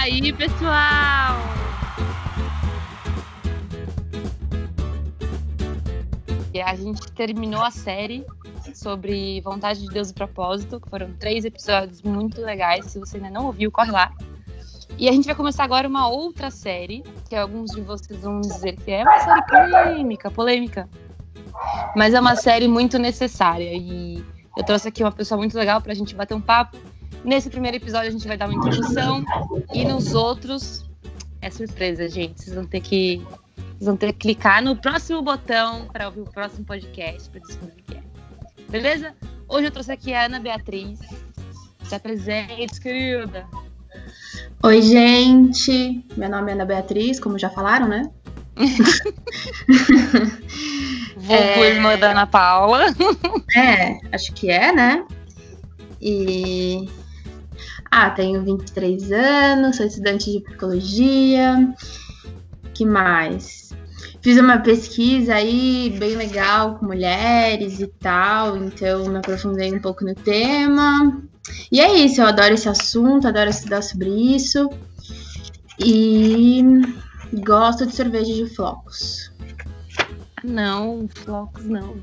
aí, pessoal? A gente terminou a série sobre Vontade de Deus e Propósito, que foram três episódios muito legais. Se você ainda não ouviu, corre lá. E a gente vai começar agora uma outra série, que alguns de vocês vão dizer que é uma série polêmica, polêmica. Mas é uma série muito necessária. E eu trouxe aqui uma pessoa muito legal para a gente bater um papo. Nesse primeiro episódio a gente vai dar uma introdução. E nos outros é surpresa, gente. Vocês vão ter que, vocês vão ter que clicar no próximo botão para ouvir o próximo podcast, para descobrir o que é. Beleza? Hoje eu trouxe aqui a Ana Beatriz. Se apresente, querida. Oi, gente. Meu nome é Ana Beatriz, como já falaram, né? Vou é... irmã da Ana Paula. É, acho que é, né? E. Ah, tenho 23 anos, sou estudante de psicologia. que mais? Fiz uma pesquisa aí bem legal com mulheres e tal, então me aprofundei um pouco no tema. E é isso, eu adoro esse assunto, adoro estudar sobre isso. E gosto de cerveja de flocos. Não, flocos não.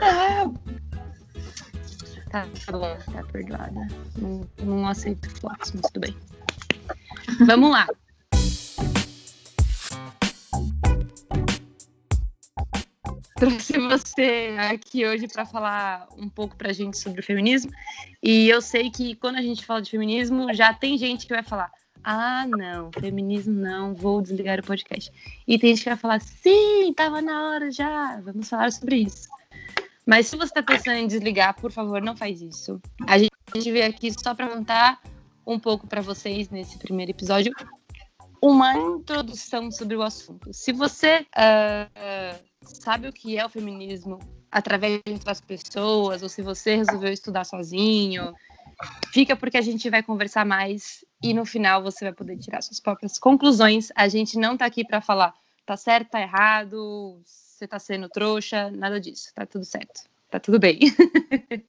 Ah. Tá, tá bom, tá perdoada. Não, não aceito flocos, mas tudo bem. Vamos lá. trouxe você aqui hoje para falar um pouco para a gente sobre o feminismo. E eu sei que quando a gente fala de feminismo, já tem gente que vai falar: ah, não, feminismo não, vou desligar o podcast. E tem gente que vai falar: sim, estava na hora já, vamos falar sobre isso. Mas se você está pensando em desligar, por favor, não faz isso. A gente veio aqui só para contar um pouco para vocês nesse primeiro episódio uma introdução sobre o assunto. Se você uh, sabe o que é o feminismo através outras pessoas, ou se você resolveu estudar sozinho, fica porque a gente vai conversar mais e no final você vai poder tirar suas próprias conclusões. A gente não tá aqui para falar tá certo, tá errado, você tá sendo trouxa, nada disso. Tá tudo certo. Tá tudo bem.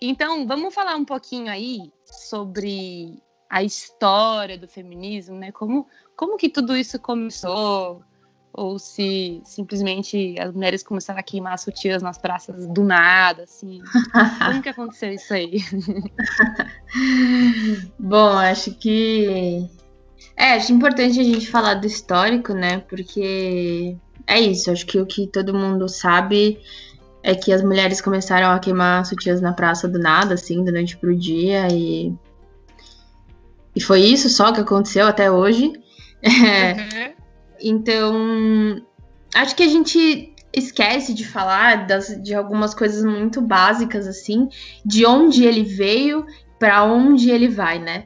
então, vamos falar um pouquinho aí sobre a história do feminismo, né? Como, como que tudo isso começou? Ou se simplesmente as mulheres começaram a queimar sutiãs nas praças do nada, assim. Como que aconteceu isso aí? Bom, acho que. É, acho importante a gente falar do histórico, né? Porque é isso, acho que o que todo mundo sabe é que as mulheres começaram a queimar sutiãs na praça do nada, assim, da noite pro dia, e e foi isso só que aconteceu até hoje. Uhum. então, acho que a gente esquece de falar das, de algumas coisas muito básicas, assim, de onde ele veio para onde ele vai, né?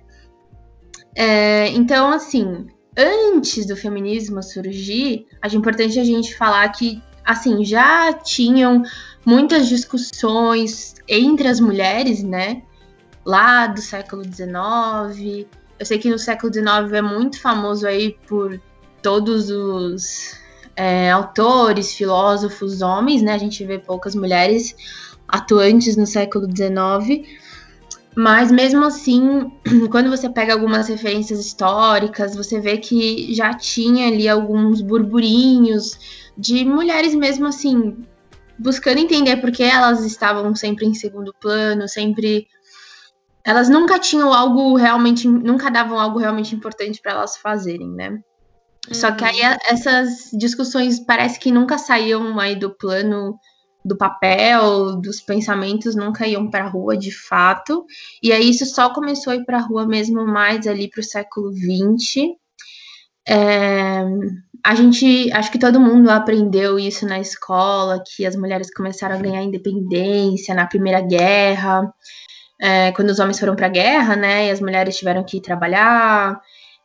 É, então, assim, antes do feminismo surgir, acho importante a gente falar que, assim, já tinham muitas discussões entre as mulheres, né? lá do século XIX. Eu sei que no século XIX é muito famoso aí por todos os é, autores, filósofos, homens, né? A gente vê poucas mulheres atuantes no século XIX. Mas mesmo assim, quando você pega algumas referências históricas, você vê que já tinha ali alguns burburinhos de mulheres mesmo assim buscando entender por que elas estavam sempre em segundo plano, sempre elas nunca tinham algo realmente, nunca davam algo realmente importante para elas fazerem, né? Uhum. Só que aí uhum. essas discussões parece que nunca saíam aí do plano do papel, dos pensamentos, nunca iam para a rua de fato. E aí isso só começou a ir para a rua mesmo mais ali para o século XX. É, a gente, acho que todo mundo aprendeu isso na escola, que as mulheres começaram a ganhar independência na Primeira Guerra é, quando os homens foram para a guerra, né, e as mulheres tiveram que trabalhar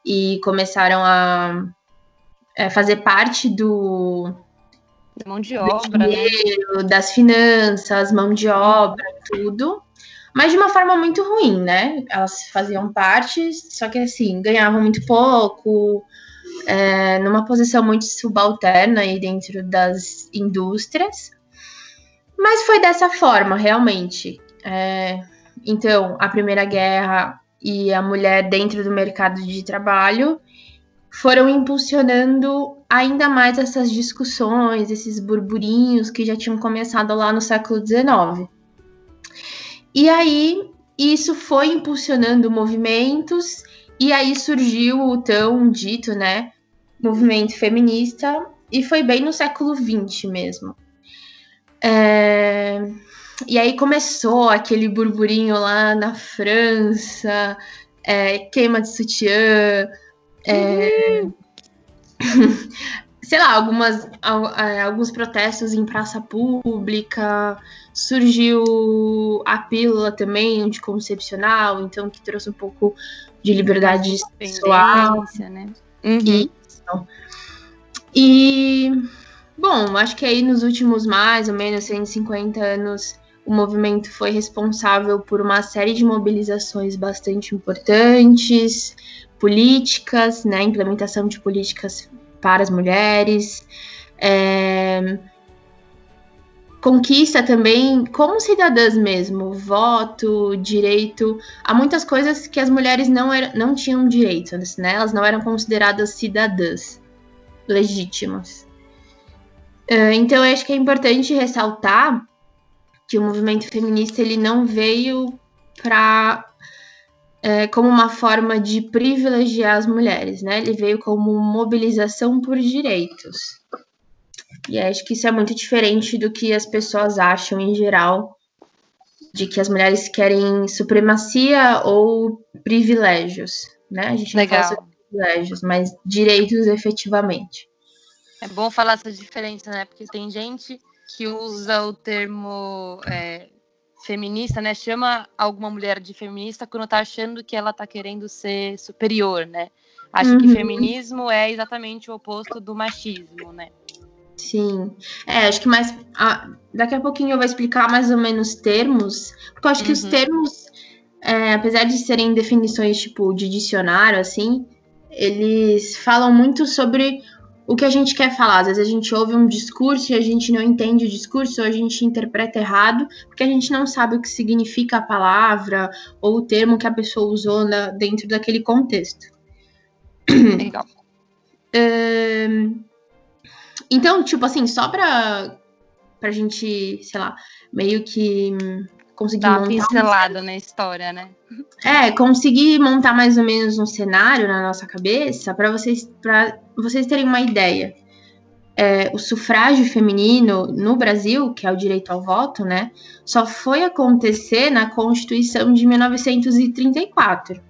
e começaram a é, fazer parte do mão de obra, né? dinheiro, né? das finanças, mão de obra, tudo. Mas de uma forma muito ruim, né? Elas faziam parte, só que assim, ganhavam muito pouco, é, numa posição muito subalterna aí dentro das indústrias. Mas foi dessa forma, realmente. É, Então, a Primeira Guerra e a mulher dentro do mercado de trabalho foram impulsionando ainda mais essas discussões, esses burburinhos que já tinham começado lá no século XIX. E aí isso foi impulsionando movimentos e aí surgiu o tão dito, né, movimento feminista e foi bem no século XX mesmo. É... E aí começou aquele burburinho lá na França, é, queima de sutiã, é... Uhum. sei lá, algumas, é, alguns protestos em praça pública, surgiu a pílula também anticoncepcional, então que trouxe um pouco de liberdade sexual. Né? Uhum. E, bom, acho que aí nos últimos mais ou menos 150 anos o movimento foi responsável por uma série de mobilizações bastante importantes, políticas, né, implementação de políticas para as mulheres, é, conquista também como cidadãs mesmo, voto, direito, há muitas coisas que as mulheres não, era, não tinham direito, né? Elas não eram consideradas cidadãs legítimas. É, então, eu acho que é importante ressaltar que o movimento feminista ele não veio para é, como uma forma de privilegiar as mulheres, né? Ele veio como mobilização por direitos. E acho que isso é muito diferente do que as pessoas acham em geral, de que as mulheres querem supremacia ou privilégios, né? A gente Legal. não fala sobre privilégios, mas direitos efetivamente. É bom falar essa diferença, né? Porque tem gente que usa o termo é, feminista, né, chama alguma mulher de feminista quando tá achando que ela tá querendo ser superior, né? Acho uhum. que feminismo é exatamente o oposto do machismo, né? Sim. É, acho que mais. Ah, daqui a pouquinho eu vou explicar mais ou menos termos, porque eu acho uhum. que os uhum. termos, é, apesar de serem definições tipo de dicionário, assim, eles falam muito sobre o que a gente quer falar. Às vezes a gente ouve um discurso e a gente não entende o discurso, ou a gente interpreta errado, porque a gente não sabe o que significa a palavra ou o termo que a pessoa usou na, dentro daquele contexto. Legal. Um, então, tipo assim, só pra, pra gente, sei lá, meio que conseguir Dar uma pincelada um... na história, né? É, conseguir montar mais ou menos um cenário na nossa cabeça para vocês, para vocês terem uma ideia. É, o sufrágio feminino no Brasil, que é o direito ao voto, né, só foi acontecer na Constituição de 1934.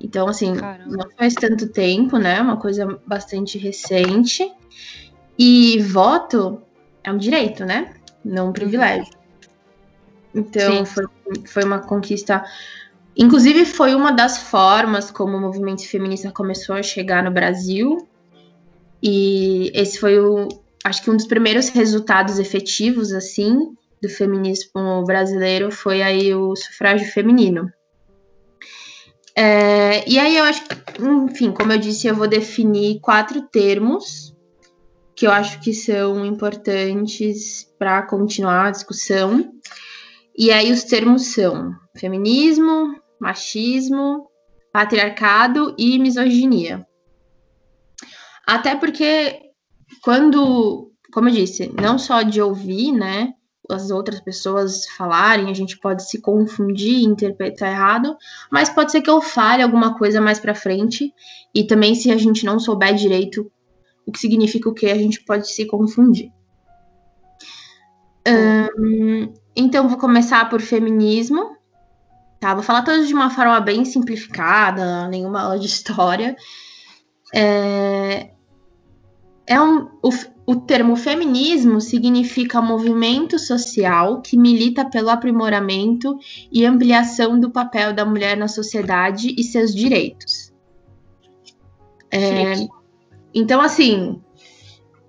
Então, assim, Caramba. não faz tanto tempo, né? Uma coisa bastante recente. E voto é um direito, né? Não um privilégio. Então, foi, foi uma conquista. Inclusive, foi uma das formas como o movimento feminista começou a chegar no Brasil. E esse foi o, acho que um dos primeiros resultados efetivos, assim, do feminismo brasileiro foi aí o sufrágio feminino. É, e aí eu acho que, enfim, como eu disse, eu vou definir quatro termos que eu acho que são importantes para continuar a discussão. E aí os termos são feminismo, machismo, patriarcado e misoginia. Até porque quando, como eu disse, não só de ouvir, né, as outras pessoas falarem, a gente pode se confundir, interpretar errado, mas pode ser que eu fale alguma coisa mais para frente e também se a gente não souber direito o que significa o que, a gente pode se confundir. Um, então, vou começar por feminismo. Tá, vou falar todos de uma forma bem simplificada, nenhuma aula de história. É, é um, o, o termo feminismo significa movimento social que milita pelo aprimoramento e ampliação do papel da mulher na sociedade e seus direitos. É, então, assim,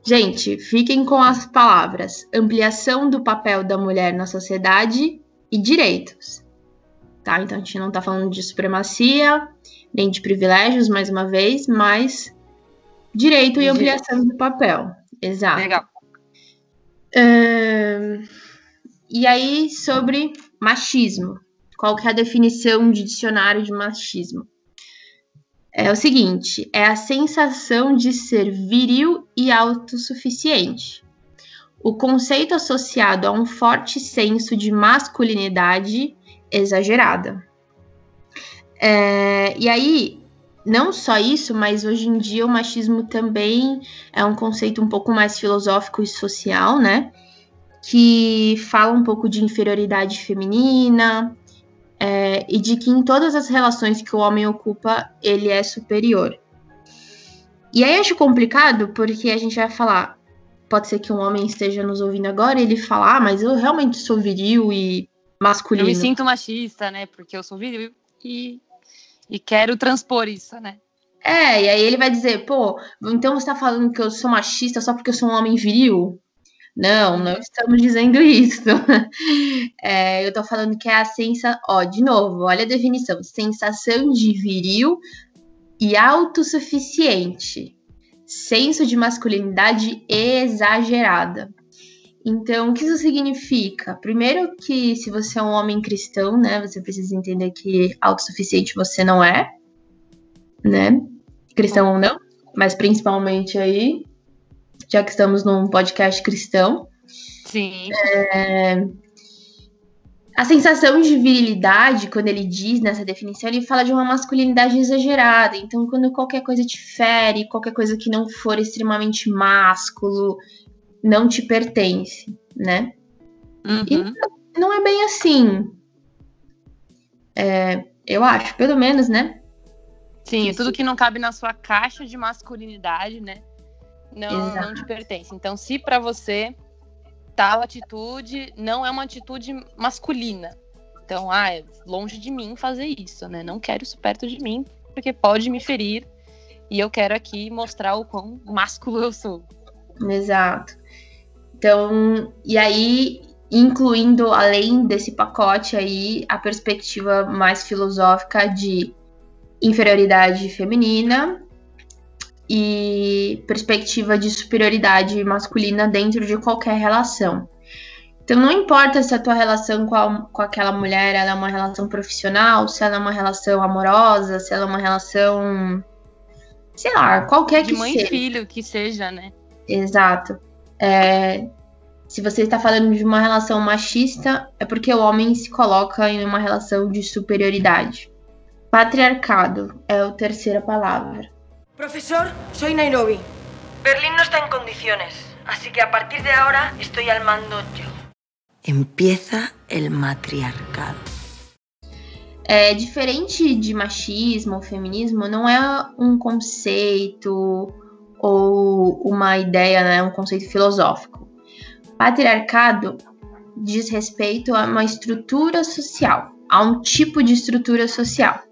Gente, fiquem com as palavras: ampliação do papel da mulher na sociedade e direitos. Tá? Então a gente não está falando de supremacia, nem de privilégios, mais uma vez, mas direito e ampliação do papel. Exato. Legal. e aí, sobre machismo. qual que é a definição de dicionário de machismo? É o seguinte: é a sensação de ser viril e autossuficiente. O conceito associado a um forte senso de masculinidade exagerada. É, e aí, não só isso, mas hoje em dia o machismo também é um conceito um pouco mais filosófico e social, né? Que fala um pouco de inferioridade feminina é, e de que em todas as relações que o homem ocupa, ele é superior. E aí acho complicado porque a gente vai falar, pode ser que um homem esteja nos ouvindo agora e ele falar, ah, mas eu realmente sou viril e masculino. Eu me sinto machista, né? Porque eu sou viril e e quero transpor isso, né? É, e aí ele vai dizer, pô, então você tá falando que eu sou machista só porque eu sou um homem viril? Não, não estamos dizendo isso. É, eu tô falando que é a sensação. Ó, de novo, olha a definição: sensação de viril e autossuficiente. Senso de masculinidade exagerada. Então, o que isso significa? Primeiro que se você é um homem cristão, né, você precisa entender que autossuficiente você não é, né? Cristão ou não, mas principalmente aí, já que estamos num podcast cristão. Sim. É... A sensação de virilidade, quando ele diz nessa definição, ele fala de uma masculinidade exagerada. Então, quando qualquer coisa te fere, qualquer coisa que não for extremamente másculo, não te pertence, né? Uhum. E não é bem assim. É, eu acho, pelo menos, né? Sim, Isso. tudo que não cabe na sua caixa de masculinidade, né? Não, não te pertence. Então, se para você tal atitude não é uma atitude masculina, então, ah, é longe de mim fazer isso, né? Não quero isso perto de mim, porque pode me ferir. E eu quero aqui mostrar o quão másculo eu sou. Exato. Então, e aí, incluindo, além desse pacote aí, a perspectiva mais filosófica de inferioridade feminina e perspectiva de superioridade masculina dentro de qualquer relação. Então, não importa se a tua relação com, a, com aquela mulher é uma relação profissional, se ela é uma relação amorosa, se ela é uma relação, sei lá, qualquer de que mãe seja. e filho que seja, né? Exato. É, se você está falando de uma relação machista, é porque o homem se coloca em uma relação de superioridade. Patriarcado é a terceira palavra. Professor, soy Nairobi. Berlín no está en condiciones, así que a partir de ahora estoy al mando yo. Empieza el matriarcado. É diferente de machismo ou feminismo, não é um conceito ou uma ideia, né, um conceito filosófico. Patriarcado diz respeito a uma estrutura social, a um tipo de estrutura social.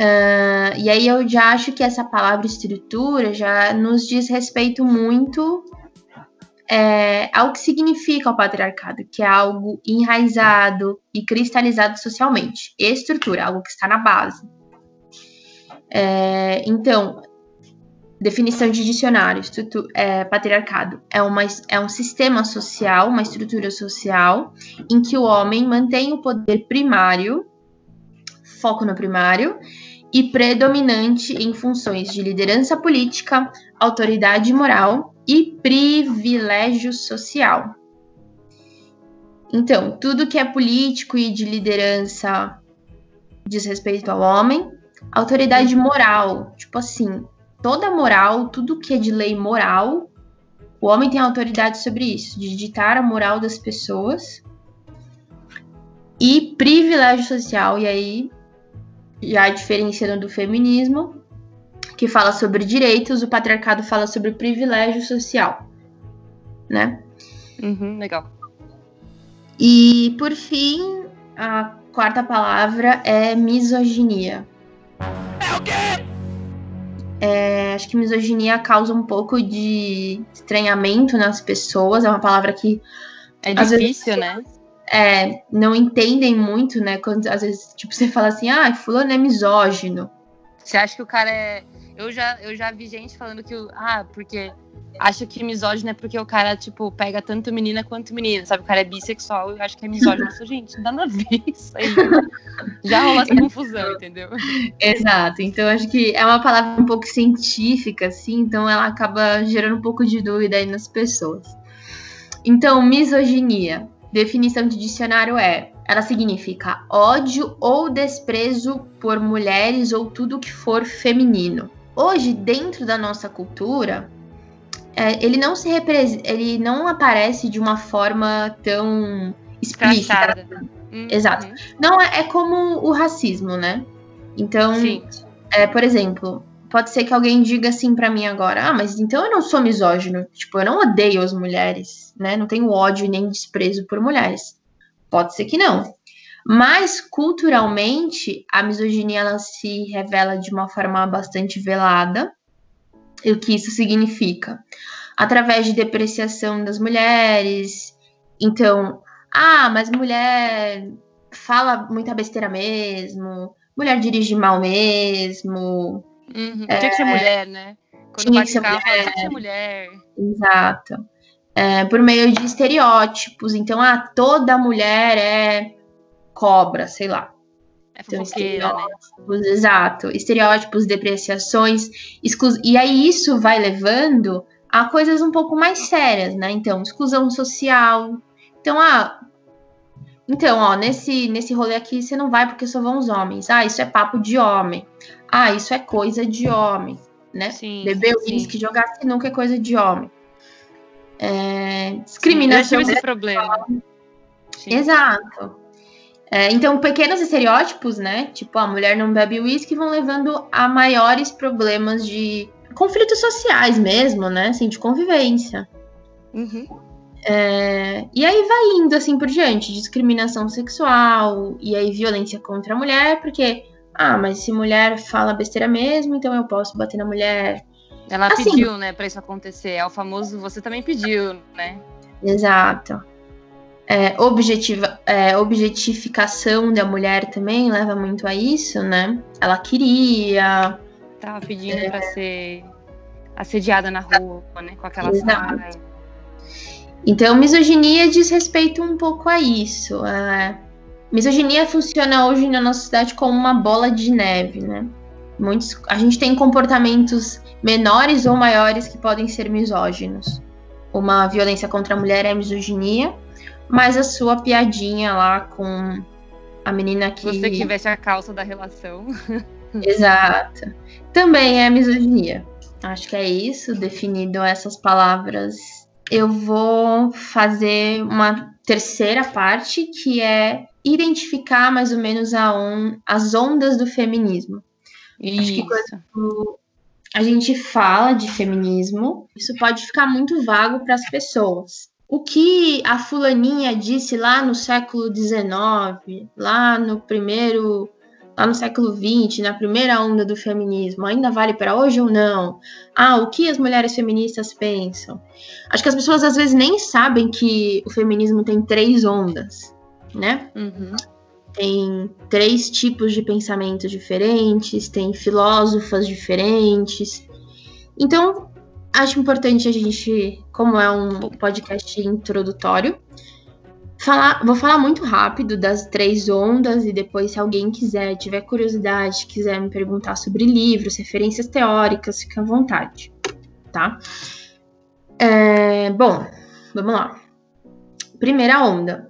Uh, e aí eu já acho que essa palavra estrutura já nos diz respeito muito é, ao que significa o patriarcado, que é algo enraizado e cristalizado socialmente. Estrutura, algo que está na base. É, então, Definição de dicionário: é, patriarcado é, uma, é um sistema social, uma estrutura social, em que o homem mantém o poder primário, foco no primário, e predominante em funções de liderança política, autoridade moral e privilégio social. Então, tudo que é político e de liderança diz respeito ao homem, autoridade moral, tipo assim, toda moral, tudo que é de lei moral, o homem tem autoridade sobre isso, de ditar a moral das pessoas. E privilégio social, e aí já diferenciando do feminismo, que fala sobre direitos, o patriarcado fala sobre privilégio social, né? Uhum, legal. E por fim, a quarta palavra é misoginia. É o quê? É, acho que misoginia causa um pouco de estranhamento nas pessoas. É uma palavra que. É difícil, vezes, né? É, não entendem muito, né? Quando às vezes, tipo, você fala assim, ah, fulano é misógino. Você acha que o cara é. Eu já, eu já vi gente falando que, ah, porque acha que misógino é porque o cara, tipo, pega tanto menina quanto menina, sabe? O cara é bissexual e acho que é misógino. Eu gente, não dá nada a ver isso aí. Já rola essa confusão, entendeu? Exato. Então, acho que é uma palavra um pouco científica, assim, então ela acaba gerando um pouco de dúvida aí nas pessoas. Então, misoginia. Definição de dicionário é ela significa ódio ou desprezo por mulheres ou tudo que for feminino. Hoje, dentro da nossa cultura, é, ele não se ele não aparece de uma forma tão explícita. Uhum. Exato. Não é, é, como o racismo, né? Então, é, por exemplo, pode ser que alguém diga assim para mim agora: "Ah, mas então eu não sou misógino, tipo, eu não odeio as mulheres, né? Não tenho ódio nem desprezo por mulheres". Pode ser que não. Mas culturalmente, a misoginia ela se revela de uma forma bastante velada. E o que isso significa? Através de depreciação das mulheres. Então, ah, mas mulher fala muita besteira mesmo, mulher dirige mal mesmo. Uhum. É, tinha que ser mulher, né? Quando tinha que ser mulher. Fala, tinha que ser mulher. Exato é, por meio de estereótipos. Então, ah, toda mulher é cobra, sei lá. É então, estereótipos, né? Exato. Estereótipos, depreciações. Exclu... E aí isso vai levando a coisas um pouco mais sérias, né? Então, exclusão social. Então, ah. Então, ó, nesse, nesse rolê aqui você não vai porque só vão os homens. Ah, isso é papo de homem. Ah, isso é coisa de homem, né? Sim, Beber uísque, jogar sinuca é coisa de homem. É, discriminação. Sim, esse problema. Sim. Exato. É, então, pequenos estereótipos, né? Tipo, a mulher não bebe uísque vão levando a maiores problemas de conflitos sociais mesmo, né? Assim, de convivência. Uhum. É, e aí vai indo assim por diante, discriminação sexual, e aí violência contra a mulher, porque, ah, mas se mulher fala besteira mesmo, então eu posso bater na mulher. Ela assim, pediu, né, para isso acontecer. É o famoso você também pediu, né? Exato. É, objetiva, é, objetificação da mulher também leva muito a isso, né? Ela queria. Tava pedindo é, para ser assediada na rua, né? Com aquela saia. Então, misoginia diz respeito um pouco a isso. É, misoginia funciona hoje na nossa sociedade como uma bola de neve, né? Muitos, a gente tem comportamentos menores ou maiores que podem ser misóginos. Uma violência contra a mulher é misoginia, mas a sua piadinha lá com a menina que. Você que veste a calça da relação. Exato. Também é misoginia. Acho que é isso, definido essas palavras. Eu vou fazer uma terceira parte que é identificar mais ou menos on as ondas do feminismo. Isso. Acho que quando a gente fala de feminismo, isso pode ficar muito vago para as pessoas. O que a fulaninha disse lá no século XIX, lá no primeiro, lá no século XX, na primeira onda do feminismo, ainda vale para hoje ou não? Ah, o que as mulheres feministas pensam? Acho que as pessoas às vezes nem sabem que o feminismo tem três ondas, né? Uhum tem três tipos de pensamentos diferentes, tem filósofas diferentes. Então, acho importante a gente, como é um podcast introdutório, falar, vou falar muito rápido das três ondas e depois, se alguém quiser, tiver curiosidade, quiser me perguntar sobre livros, referências teóricas, fica à vontade, tá? É, bom, vamos lá. Primeira onda,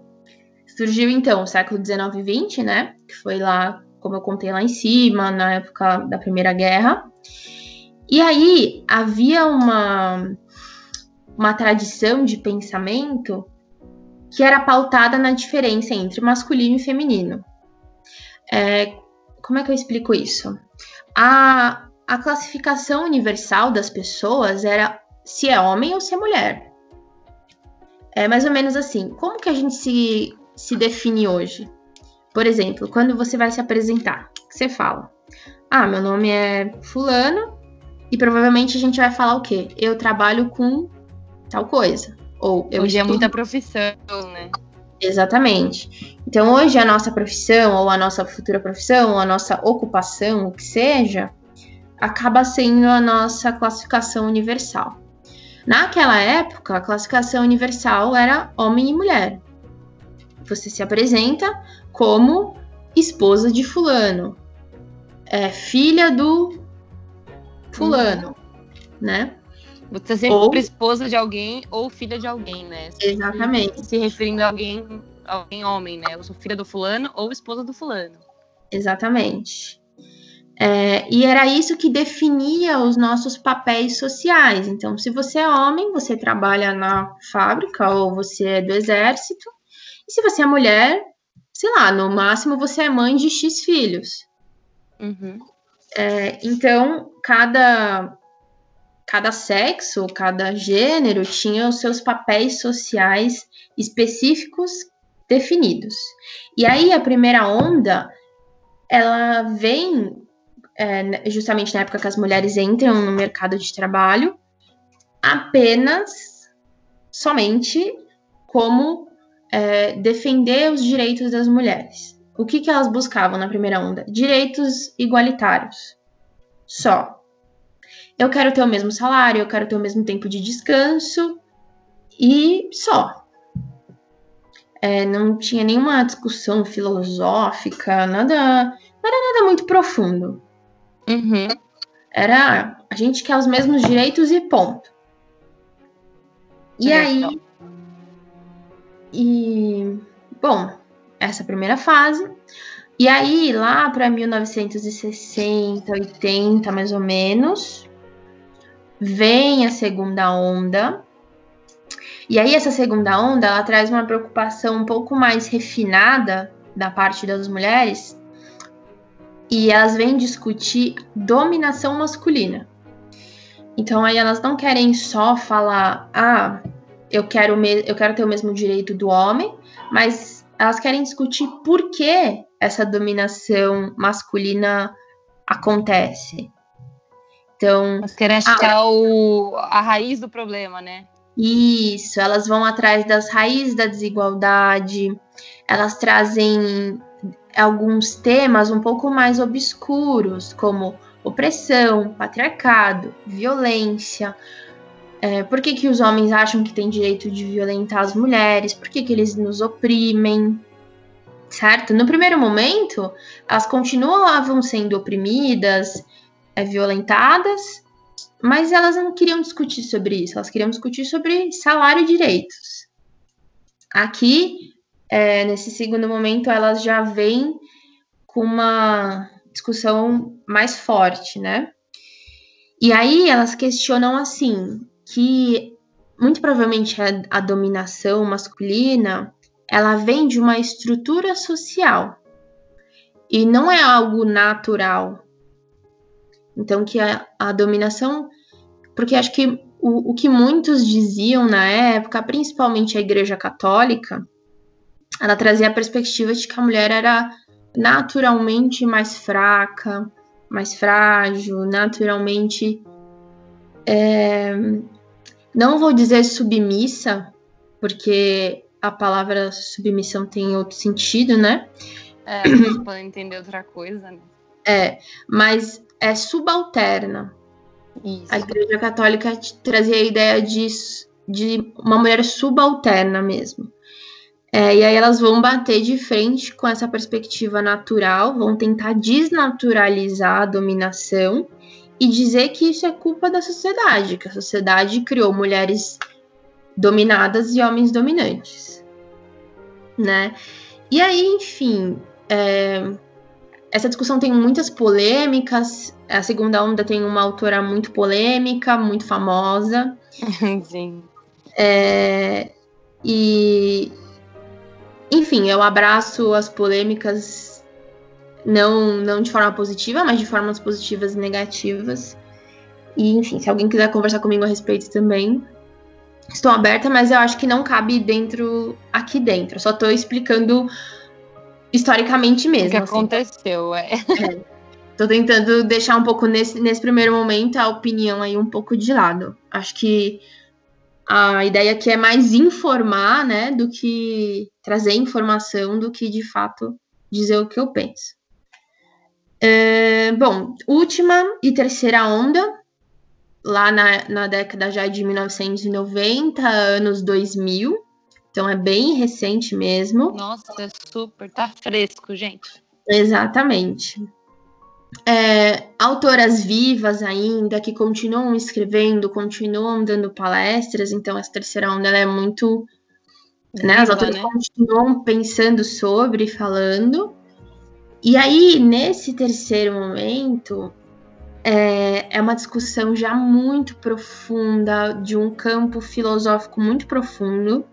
Surgiu então o século 19 e 20, né? Que foi lá, como eu contei lá em cima, na época da Primeira Guerra. E aí havia uma, uma tradição de pensamento que era pautada na diferença entre masculino e feminino. É, como é que eu explico isso? A, a classificação universal das pessoas era se é homem ou se é mulher. É mais ou menos assim. Como que a gente se se define hoje? Por exemplo, quando você vai se apresentar, você fala: Ah, meu nome é Fulano, e provavelmente a gente vai falar o quê? Eu trabalho com tal coisa. Ou eu hoje é muita profissão, né? Exatamente. Então, hoje a nossa profissão, ou a nossa futura profissão, ou a nossa ocupação, o que seja, acaba sendo a nossa classificação universal. Naquela época, a classificação universal era homem e mulher. Você se apresenta como esposa de fulano, é, filha do fulano, né? Você sempre ou... esposa de alguém ou filha de alguém, né? Exatamente. Se referindo a alguém, alguém homem, né? Eu sou filha do fulano ou esposa do fulano. Exatamente. É, e era isso que definia os nossos papéis sociais. Então, se você é homem, você trabalha na fábrica ou você é do exército. E se você é mulher, sei lá, no máximo você é mãe de X filhos. Uhum. É, então, cada, cada sexo, cada gênero tinha os seus papéis sociais específicos definidos. E aí, a primeira onda, ela vem é, justamente na época que as mulheres entram no mercado de trabalho, apenas, somente, como é, defender os direitos das mulheres. O que, que elas buscavam na primeira onda? Direitos igualitários. Só. Eu quero ter o mesmo salário, eu quero ter o mesmo tempo de descanso e só. É, não tinha nenhuma discussão filosófica, nada, não era nada muito profundo. Uhum. Era a gente quer os mesmos direitos e ponto. E aí. E. Bom, essa primeira fase. E aí, lá para 1960, 80 mais ou menos, vem a segunda onda. E aí, essa segunda onda ela traz uma preocupação um pouco mais refinada da parte das mulheres e elas vêm discutir dominação masculina. Então aí elas não querem só falar, ah, eu quero, eu quero ter o mesmo direito do homem, mas elas querem discutir por que essa dominação masculina acontece. Então, elas querem achar ah, o, a raiz do problema, né? Isso, elas vão atrás das raízes da desigualdade, elas trazem alguns temas um pouco mais obscuros, como opressão, patriarcado, violência. É, por que, que os homens acham que têm direito de violentar as mulheres? Por que, que eles nos oprimem? Certo? No primeiro momento, elas continuavam sendo oprimidas, é, violentadas, mas elas não queriam discutir sobre isso, elas queriam discutir sobre salário e direitos. Aqui, é, nesse segundo momento, elas já vêm com uma discussão mais forte, né? E aí elas questionam assim que muito provavelmente a, a dominação masculina ela vem de uma estrutura social e não é algo natural. Então que a, a dominação, porque acho que o, o que muitos diziam na época, principalmente a Igreja Católica, ela trazia a perspectiva de que a mulher era naturalmente mais fraca, mais frágil, naturalmente. É, não vou dizer submissa, porque a palavra submissão tem outro sentido, né? É, vocês podem entender outra coisa, né? É, mas é subalterna. Isso. A Igreja Católica trazia a ideia de, de uma mulher subalterna mesmo. É, e aí elas vão bater de frente com essa perspectiva natural, vão tentar desnaturalizar a dominação e dizer que isso é culpa da sociedade, que a sociedade criou mulheres dominadas e homens dominantes, né? E aí, enfim, é, essa discussão tem muitas polêmicas. A segunda onda tem uma autora muito polêmica, muito famosa. Sim. É, e enfim, eu abraço as polêmicas não, não de forma positiva, mas de formas positivas e negativas. E, enfim, se alguém quiser conversar comigo a respeito também, estou aberta, mas eu acho que não cabe dentro aqui dentro. Eu só estou explicando historicamente mesmo. O que assim. aconteceu, é. é. Tô tentando deixar um pouco nesse, nesse primeiro momento a opinião aí um pouco de lado. Acho que a ideia aqui é mais informar, né, do que trazer informação, do que de fato dizer o que eu penso. É, bom, última e terceira onda, lá na, na década já de 1990, anos 2000. Então é bem recente mesmo. Nossa, é super, tá fresco, gente. Exatamente. É, autoras vivas ainda que continuam escrevendo, continuam dando palestras, então essa terceira onda é muito. Viva, né, as autoras né? continuam pensando sobre, falando. E aí, nesse terceiro momento, é, é uma discussão já muito profunda, de um campo filosófico muito profundo,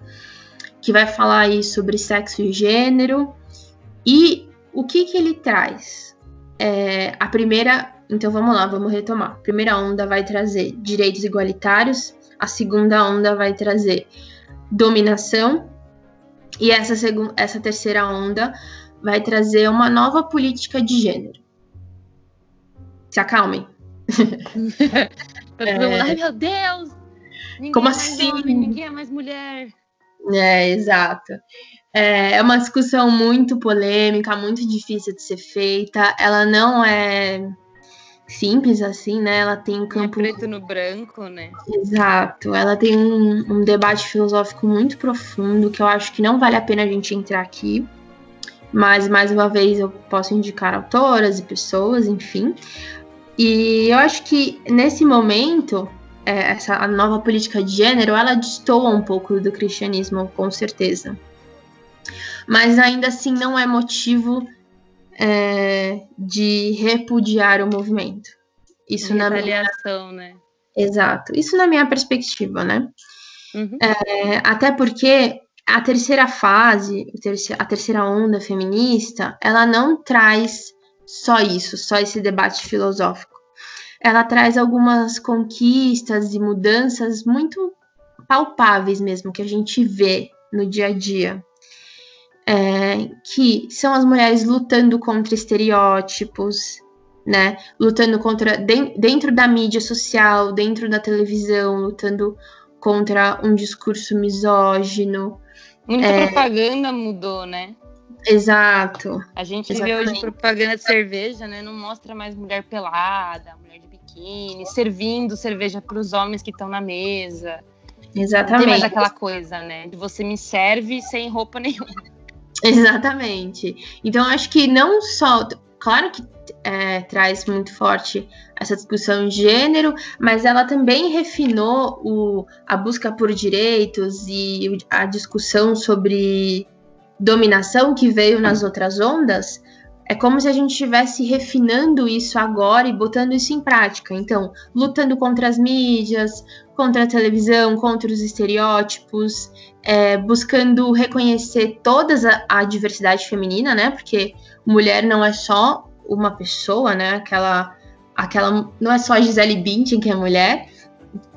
que vai falar aí sobre sexo e gênero. E o que, que ele traz? É, a primeira, então vamos lá, vamos retomar. A primeira onda vai trazer direitos igualitários, a segunda onda vai trazer dominação, e essa, essa terceira onda vai trazer uma nova política de gênero. Se acalmem. é... Ai, meu Deus! Ninguém Como é assim? Homem, ninguém é mais mulher. É, exato. É, é uma discussão muito polêmica, muito difícil de ser feita. Ela não é simples assim, né? Ela tem um campo. É preto no branco, né? Exato. Ela tem um, um, debate filosófico muito profundo que eu acho que não vale a pena a gente entrar aqui. Mas, mais uma vez, eu posso indicar autoras e pessoas, enfim. E eu acho que nesse momento é, essa a nova política de gênero, ela destoa um pouco do cristianismo, com certeza. Mas ainda assim não é motivo é, de repudiar o movimento. Isso na minha... né? Exato. Isso na minha perspectiva, né? Uhum. É, até porque a terceira fase, a terceira onda feminista, ela não traz só isso, só esse debate filosófico ela traz algumas conquistas e mudanças muito palpáveis mesmo, que a gente vê no dia a dia. É, que são as mulheres lutando contra estereótipos, né? Lutando contra dentro da mídia social, dentro da televisão, lutando contra um discurso misógino. Muita é, propaganda mudou, né? Exato. A gente Exatamente. vê hoje propaganda de cerveja, né? Não mostra mais mulher pelada, mulher de biquíni, servindo cerveja para os homens que estão na mesa. Exatamente. Não tem mais aquela coisa, né? De você me serve sem roupa nenhuma. Exatamente. Então, acho que não só. Claro que é, traz muito forte essa discussão de gênero, mas ela também refinou o, a busca por direitos e a discussão sobre dominação que veio nas outras ondas é como se a gente estivesse refinando isso agora e botando isso em prática. Então, lutando contra as mídias, contra a televisão, contra os estereótipos, é, buscando reconhecer toda a, a, diversidade feminina, né? Porque mulher não é só uma pessoa, né? Aquela, aquela não é só a Gisele Bündchen que é mulher.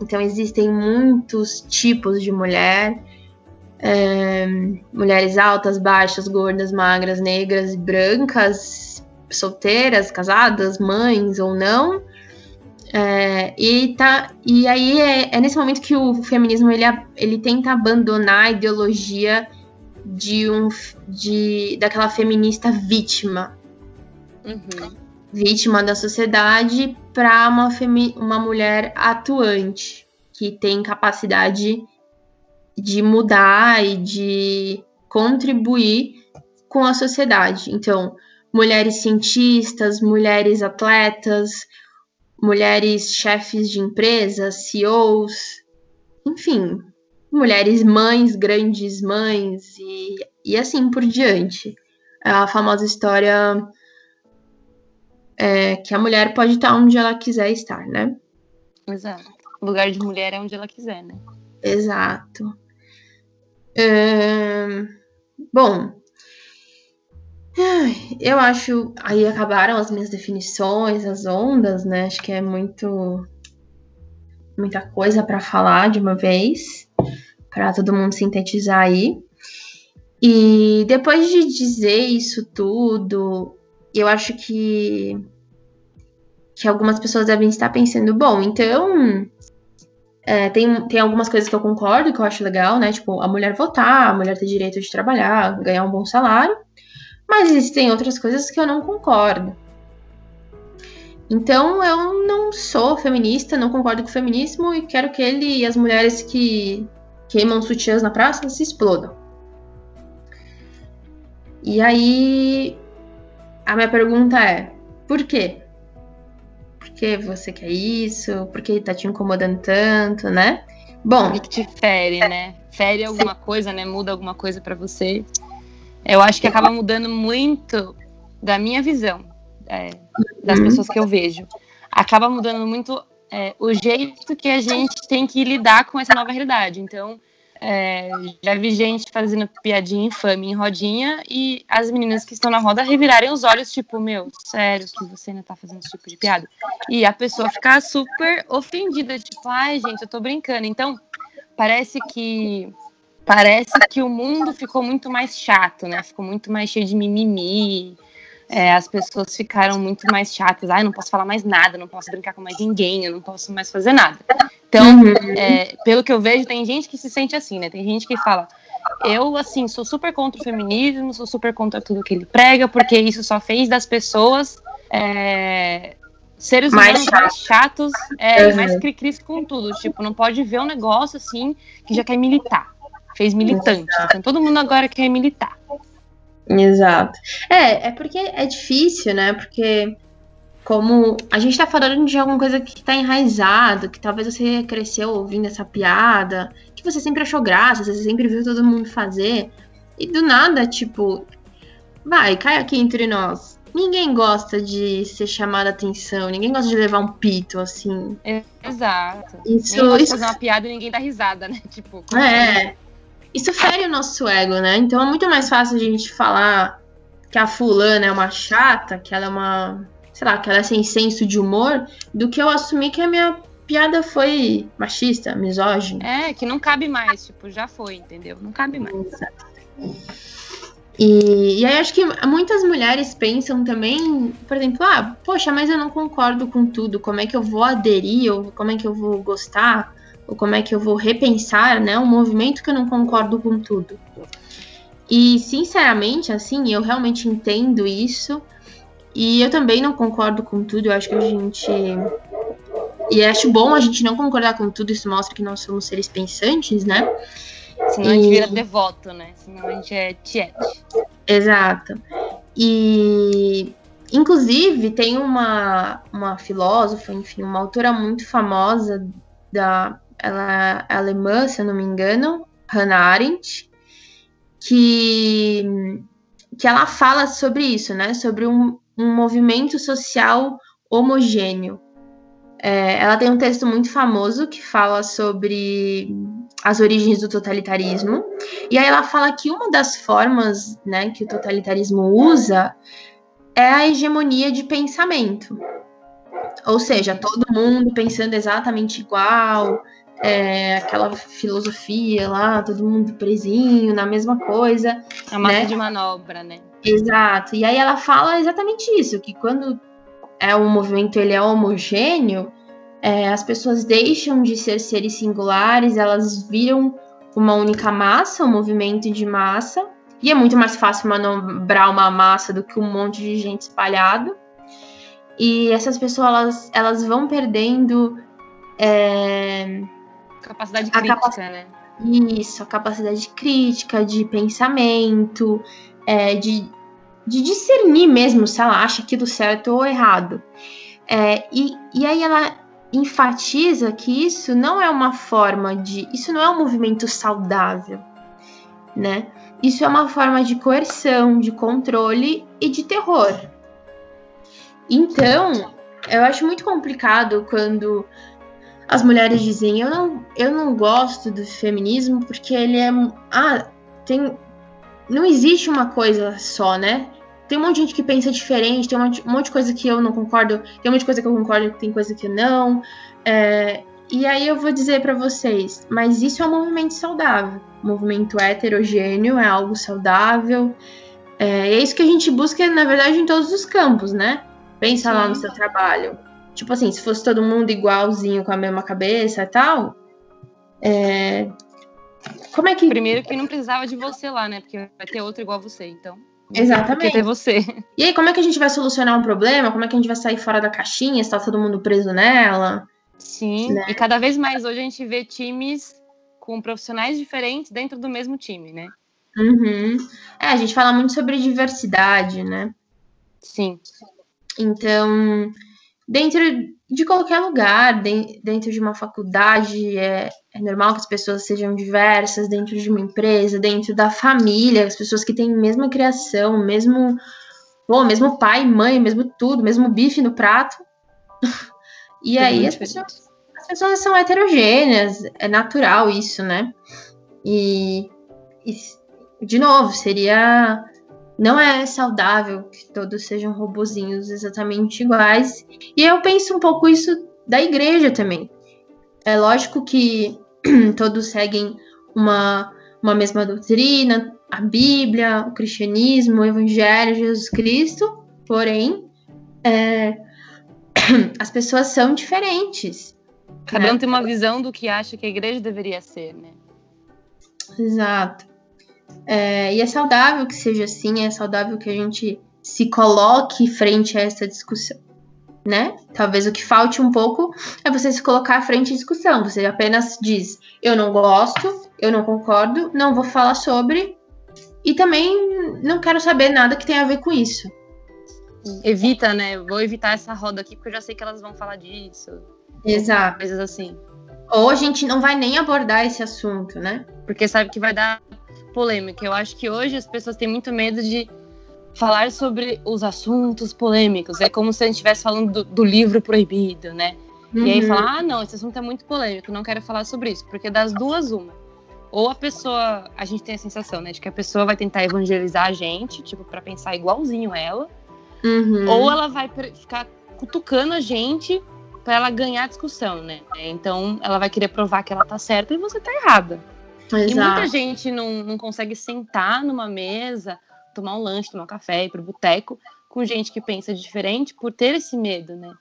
Então, existem muitos tipos de mulher. É, mulheres altas, baixas, gordas, magras, negras, brancas, solteiras, casadas, mães ou não. É, e, tá, e aí é, é, nesse momento que o feminismo ele, ele tenta abandonar a ideologia de um de daquela feminista vítima uhum. vítima da sociedade para uma, uma mulher atuante que tem capacidade de mudar e de contribuir com a sociedade. Então, mulheres cientistas, mulheres atletas, mulheres chefes de empresas, CEOs, enfim, mulheres mães, grandes mães e, e assim por diante. É a famosa história é, que a mulher pode estar onde ela quiser estar, né? Exato. O lugar de mulher é onde ela quiser, né? Exato bom, eu acho. Aí acabaram as minhas definições, as ondas, né? Acho que é muito. Muita coisa para falar de uma vez, para todo mundo sintetizar aí. E depois de dizer isso tudo, eu acho que que algumas pessoas devem estar pensando, bom, então é, tem, tem algumas coisas que eu concordo, que eu acho legal, né? Tipo, a mulher votar, a mulher ter direito de trabalhar, ganhar um bom salário. Mas existem outras coisas que eu não concordo. Então eu não sou feminista, não concordo com o feminismo e quero que ele e as mulheres que queimam sutiãs na praça se explodam. E aí a minha pergunta é: por quê? Por que você quer isso? Por que tá te incomodando tanto, né? Bom, o que te fere, né? Fere alguma coisa, né? Muda alguma coisa para você. Eu acho que acaba mudando muito da minha visão, é, das uhum. pessoas que eu vejo. Acaba mudando muito é, o jeito que a gente tem que lidar com essa nova realidade. Então, é, já vi gente fazendo piadinha infame em rodinha e as meninas que estão na roda revirarem os olhos, tipo, meu, sério que você ainda tá fazendo esse tipo de piada? E a pessoa ficar super ofendida, tipo, ai, gente, eu tô brincando. Então, parece que. Parece que o mundo ficou muito mais chato, né? Ficou muito mais cheio de mimimi, é, as pessoas ficaram muito mais chatas. Ah, eu não posso falar mais nada, não posso brincar com mais ninguém, eu não posso mais fazer nada. Então, uhum. é, pelo que eu vejo, tem gente que se sente assim, né? Tem gente que fala, eu, assim, sou super contra o feminismo, sou super contra tudo que ele prega, porque isso só fez das pessoas é, seres humanos mais, mais chatos é, uhum. mais cri-cris com tudo. Tipo, não pode ver um negócio assim que já quer militar. Fez militante. Então, todo mundo agora quer militar. Exato. É, é porque é difícil, né? Porque como a gente tá falando de alguma coisa que tá enraizado, que talvez você cresceu ouvindo essa piada, que você sempre achou graça, você sempre viu todo mundo fazer, e do nada, tipo, vai, cai aqui entre nós. Ninguém gosta de ser chamada atenção, ninguém gosta de levar um pito, assim. Exato. Isso, ninguém isso... fazer uma piada e ninguém dá risada, né? Tipo, é. Assim? Isso fere o nosso ego, né? Então é muito mais fácil a gente falar que a fulana é uma chata, que ela é uma, sei lá, que ela é sem senso de humor, do que eu assumir que a minha piada foi machista, misógina. É, que não cabe mais, tipo, já foi, entendeu? Não cabe mais. E, e aí acho que muitas mulheres pensam também, por exemplo, ah, poxa, mas eu não concordo com tudo, como é que eu vou aderir, ou como é que eu vou gostar? Ou como é que eu vou repensar, né, um movimento que eu não concordo com tudo. E sinceramente, assim, eu realmente entendo isso. E eu também não concordo com tudo. Eu acho que a gente e acho bom a gente não concordar com tudo, isso mostra que nós somos seres pensantes, né? Senão e... a gente vira devoto, né? Senão a gente é tiete. Exato. E inclusive tem uma, uma filósofa, enfim, uma autora muito famosa da ela é alemã, se eu não me engano, Hannah Arendt, que, que ela fala sobre isso, né? Sobre um, um movimento social homogêneo. É, ela tem um texto muito famoso que fala sobre as origens do totalitarismo. E aí ela fala que uma das formas né, que o totalitarismo usa é a hegemonia de pensamento. Ou seja, todo mundo pensando exatamente igual, é, aquela filosofia lá, todo mundo presinho na mesma coisa. A massa né? de manobra, né? Exato. E aí ela fala exatamente isso, que quando é um movimento ele é homogêneo, é, as pessoas deixam de ser seres singulares, elas viram uma única massa, um movimento de massa, e é muito mais fácil manobrar uma massa do que um monte de gente espalhado. E essas pessoas elas, elas vão perdendo é, Capacidade crítica, capac... né? Isso, a capacidade crítica, de pensamento, é, de, de discernir mesmo se ela acha aquilo certo ou errado. É, e, e aí ela enfatiza que isso não é uma forma de. Isso não é um movimento saudável, né? Isso é uma forma de coerção, de controle e de terror. Então, eu acho muito complicado quando as mulheres dizem: eu não, eu não gosto do feminismo porque ele é. Ah, tem. Não existe uma coisa só, né? Tem um monte de gente que pensa diferente, tem um monte, um monte de coisa que eu não concordo, tem um monte de coisa que eu concordo, tem coisa que não. É, e aí eu vou dizer para vocês, mas isso é um movimento saudável. Um movimento heterogêneo é algo saudável. É, é isso que a gente busca, na verdade, em todos os campos, né? Pensa Sim. lá no seu trabalho. Tipo assim, se fosse todo mundo igualzinho, com a mesma cabeça e tal. É... Como é que. Primeiro que não precisava de você lá, né? Porque vai ter outro igual a você, então. Exatamente. Tem você. E aí, como é que a gente vai solucionar um problema? Como é que a gente vai sair fora da caixinha? Está todo mundo preso nela? Sim, Né? e cada vez mais hoje a gente vê times com profissionais diferentes dentro do mesmo time, né? Uhum. É, a gente fala muito sobre diversidade, né? Sim. Então, dentro de qualquer lugar, de- dentro de uma faculdade, é, é normal que as pessoas sejam diversas, dentro de uma empresa, dentro da família, as pessoas que têm a mesma criação, mesmo, pô, mesmo pai, mãe, mesmo tudo, mesmo bife no prato. E aí as pessoas, as pessoas são heterogêneas, é natural isso, né? E, e, de novo, seria não é saudável que todos sejam robozinhos exatamente iguais. E eu penso um pouco isso da igreja também. É lógico que todos seguem uma, uma mesma doutrina, a Bíblia, o cristianismo, o Evangelho, Jesus Cristo, porém, é, as pessoas são diferentes. Cada É. um tem uma visão do que acha que a igreja deveria ser, né? Exato. É, e é saudável que seja assim, é saudável que a gente se coloque frente a essa discussão, né? Talvez o que falte um pouco é você se colocar à frente à discussão. Você apenas diz, eu não gosto, eu não concordo, não vou falar sobre, e também não quero saber nada que tenha a ver com isso. Evita, né? Vou evitar essa roda aqui porque eu já sei que elas vão falar disso. Exato. Coisas assim. Ou a gente não vai nem abordar esse assunto, né? Porque sabe que vai dar polêmica. Eu acho que hoje as pessoas têm muito medo de falar sobre os assuntos polêmicos. É como se a gente estivesse falando do, do livro proibido, né? E aí Uhum. falar, ah, não, esse assunto é muito polêmico, não quero falar sobre isso. Porque das duas, uma. Ou a pessoa, a gente tem a sensação, né, de que a pessoa vai tentar evangelizar a gente, tipo, pra pensar igualzinho ela. Uhum. Ou ela vai ficar cutucando a gente pra ela ganhar a discussão, né? Então ela vai querer provar que ela tá certa e você tá errada. E muita Exato. gente não, não consegue sentar numa mesa, tomar um lanche, tomar um café, ir pro boteco com gente que pensa diferente por ter esse medo, né?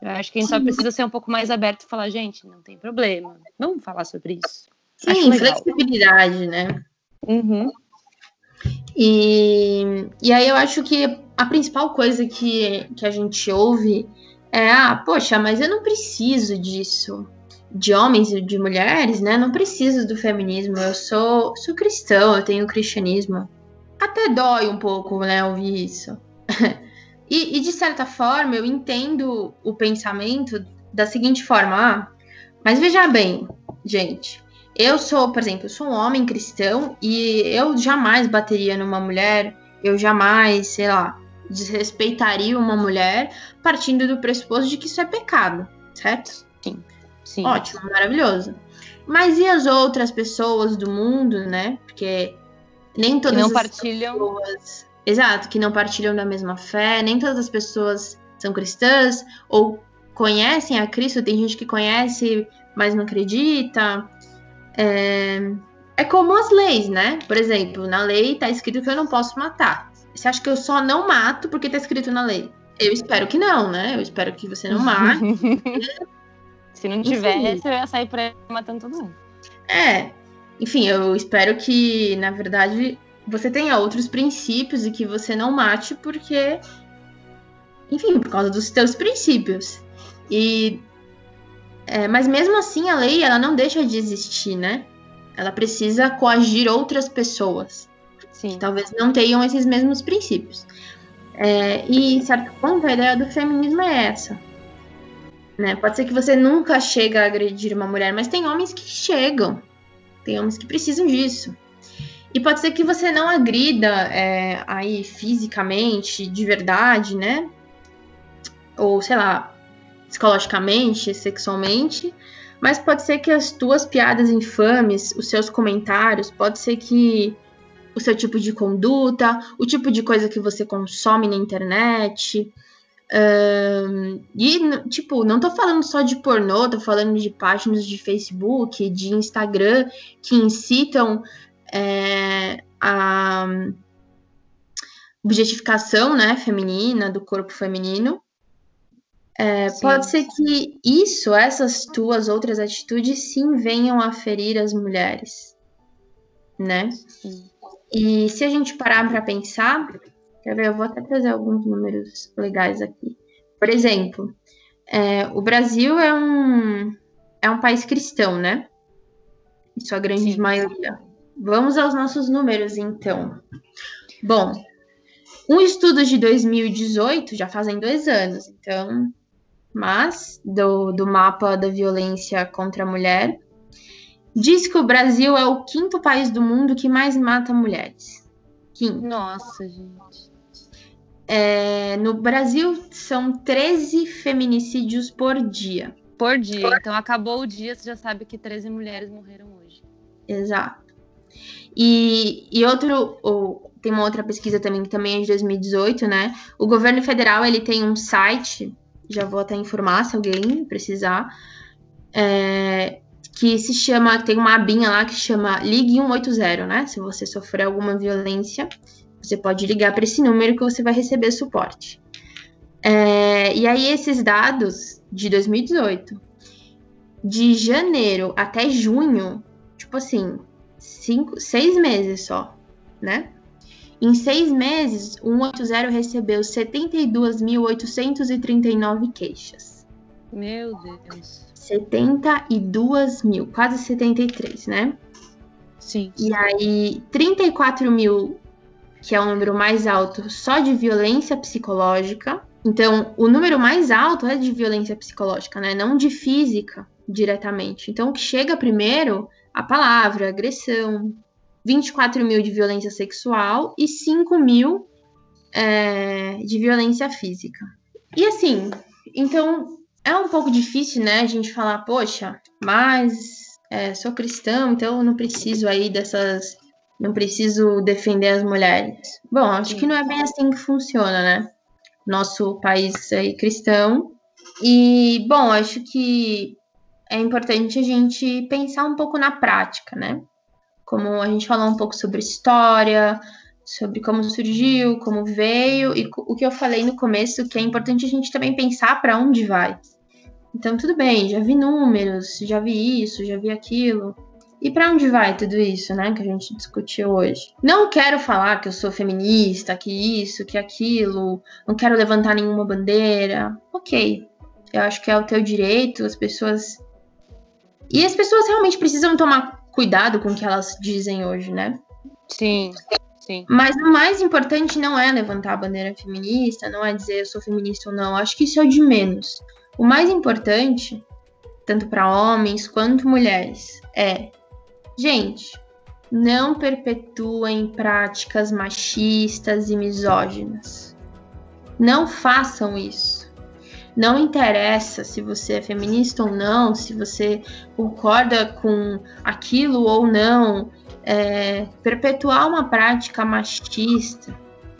Eu acho que a gente só Sim. precisa ser um pouco mais aberto e falar, gente, não tem problema, vamos falar sobre isso. Sim, flexibilidade, né? Uhum. E, e aí eu acho que a principal coisa que, que a gente ouve é, ah, poxa, mas eu não preciso disso. De homens e de mulheres, né? Não preciso do feminismo. Eu sou, sou cristão, eu tenho cristianismo. Até dói um pouco, né, ouvir isso. e, e, de certa forma, eu entendo o pensamento da seguinte forma: ah, mas veja bem, gente. Eu sou, por exemplo, sou um homem cristão e eu jamais bateria numa mulher, eu jamais, sei lá, desrespeitaria uma mulher partindo do pressuposto de que isso é pecado, certo? Sim. Ótimo, maravilhoso. Mas e as outras pessoas do mundo, né? Porque nem Que todas não as partilham. pessoas. Exato, que não partilham da mesma fé, nem todas as pessoas são cristãs ou conhecem a Cristo, tem gente que conhece, mas não acredita. É, é como as leis, né? Por exemplo, na lei tá escrito que eu não posso matar. Você acha que eu só não mato porque tá escrito na lei? Eu espero que não, né? Eu espero que você não mate. Se não tivesse, Enfim. eu ia sair por aí matando todo mundo. É. Enfim, eu espero que, na verdade, você tenha outros princípios e que você não mate porque. Enfim, por causa dos teus princípios. E. é, mas mesmo assim, a lei ela não deixa de existir, né? Ela precisa coagir outras pessoas Sim. que talvez não tenham esses mesmos princípios. É, e, em certo ponto, a ideia do feminismo é essa. Né? Pode ser que você nunca chega a agredir uma mulher, mas tem homens que chegam. Tem homens que precisam disso. E pode ser que você não agrida é, aí fisicamente, de verdade, né? Ou, sei lá, psicologicamente, sexualmente. Mas pode ser que as tuas piadas infames, os seus comentários, pode ser que o seu tipo de conduta, o tipo de coisa que você consome na internet. E, tipo, não tô falando só de pornô, tô falando de páginas de Facebook, de Instagram, que incitam é, a objetificação, né, feminina, do corpo feminino. É, pode ser que isso, essas tuas outras atitudes, sim venham a ferir as mulheres, né? Sim. E se a gente parar para pensar? Eu vou até trazer alguns números legais aqui. Por exemplo, é, o Brasil é um, é um país cristão, né? Em sua grande Sim. maioria. Vamos aos nossos números, então. Bom, um estudo de 2018, já fazem dois anos, então, mas do, do mapa da violência contra a mulher, diz que o Brasil é o quinto país do mundo que mais mata mulheres. Quinto. Nossa, gente. É, no Brasil são 13 feminicídios por dia. Por dia. Então acabou o dia, você já sabe que 13 mulheres morreram hoje. Exato. E, e outro, ou, tem uma outra pesquisa também que também é de 2018, né? O governo federal ele tem um site, já vou até informar se alguém precisar, é, que se chama, tem uma abinha lá que chama Ligue 180, né? Se você sofrer alguma violência, você pode ligar para esse número que você vai receber suporte. É, e aí esses dados de 2018, de janeiro até junho, tipo assim, cinco, seis meses só, né? Em seis meses, o 180 recebeu 72.839 queixas. Meu Deus. 72 mil, quase 73, né? Sim. E aí, 34 mil, que é o número mais alto só de violência psicológica. Então, o número mais alto é de violência psicológica, né? Não de física diretamente. Então, o que chega primeiro a palavra, agressão, 24 mil de violência sexual e 5 mil é, de violência física. E assim, então é um pouco difícil, né, a gente falar, poxa, mas é, sou cristão, então não preciso aí dessas. Não preciso defender as mulheres. Bom, acho que não é bem assim que funciona, né? Nosso país é cristão. E, bom, acho que é importante a gente pensar um pouco na prática, né? Como a gente falou um pouco sobre história, sobre como surgiu, como veio, e o que eu falei no começo, que é importante a gente também pensar para onde vai. Então, tudo bem, já vi números, já vi isso, já vi aquilo. E para onde vai tudo isso, né, que a gente discutiu hoje? Não quero falar que eu sou feminista, que isso, que aquilo, não quero levantar nenhuma bandeira. OK. Eu acho que é o teu direito, as pessoas e as pessoas realmente precisam tomar cuidado com o que elas dizem hoje, né? Sim, sim. Mas o mais importante não é levantar a bandeira feminista, não é dizer eu sou feminista ou não. Acho que isso é o de menos. O mais importante, tanto para homens quanto mulheres, é: gente, não perpetuem práticas machistas e misóginas. Não façam isso. Não interessa se você é feminista ou não, se você concorda com aquilo ou não. É, perpetuar uma prática machista.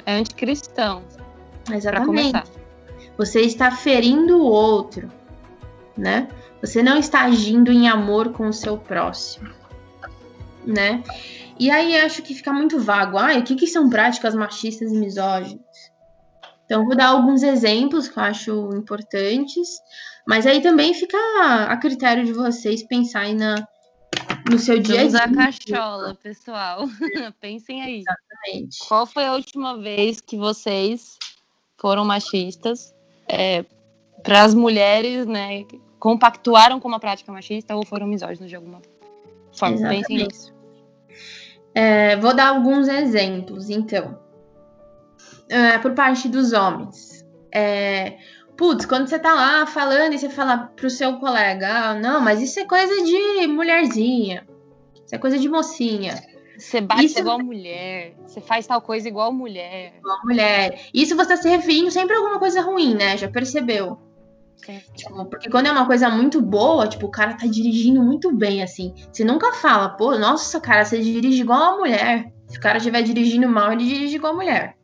É anticristão. Exatamente. Você está ferindo o outro, né? Você não está agindo em amor com o seu próximo, né? E aí acho que fica muito vago. Ah, o que, que são práticas machistas e misóginas? Então, vou dar alguns exemplos que eu acho importantes, mas aí também fica a critério de vocês pensarem na, no seu dia a dia. a cachola, pessoal. Pensem aí. Exatamente. Qual foi a última vez que vocês foram machistas é, para as mulheres, né? Compactuaram com uma prática machista ou foram misóginos de alguma forma? Exatamente. Pensem nisso. É, vou dar alguns exemplos, então é, por parte dos homens. É, putz, quando você tá lá falando e você fala pro seu colega, ah, não, mas isso é coisa de mulherzinha, isso é coisa de mocinha. Você bate isso... igual mulher, você faz tal coisa igual mulher. Igual mulher. Isso você tá se referindo sempre a alguma coisa ruim, né? Já percebeu? Tipo, porque quando é uma coisa muito boa, tipo, o cara tá dirigindo muito bem, assim. Você nunca fala, pô, nossa, cara, você dirige igual a mulher. Se o cara estiver dirigindo mal, ele dirige igual a mulher.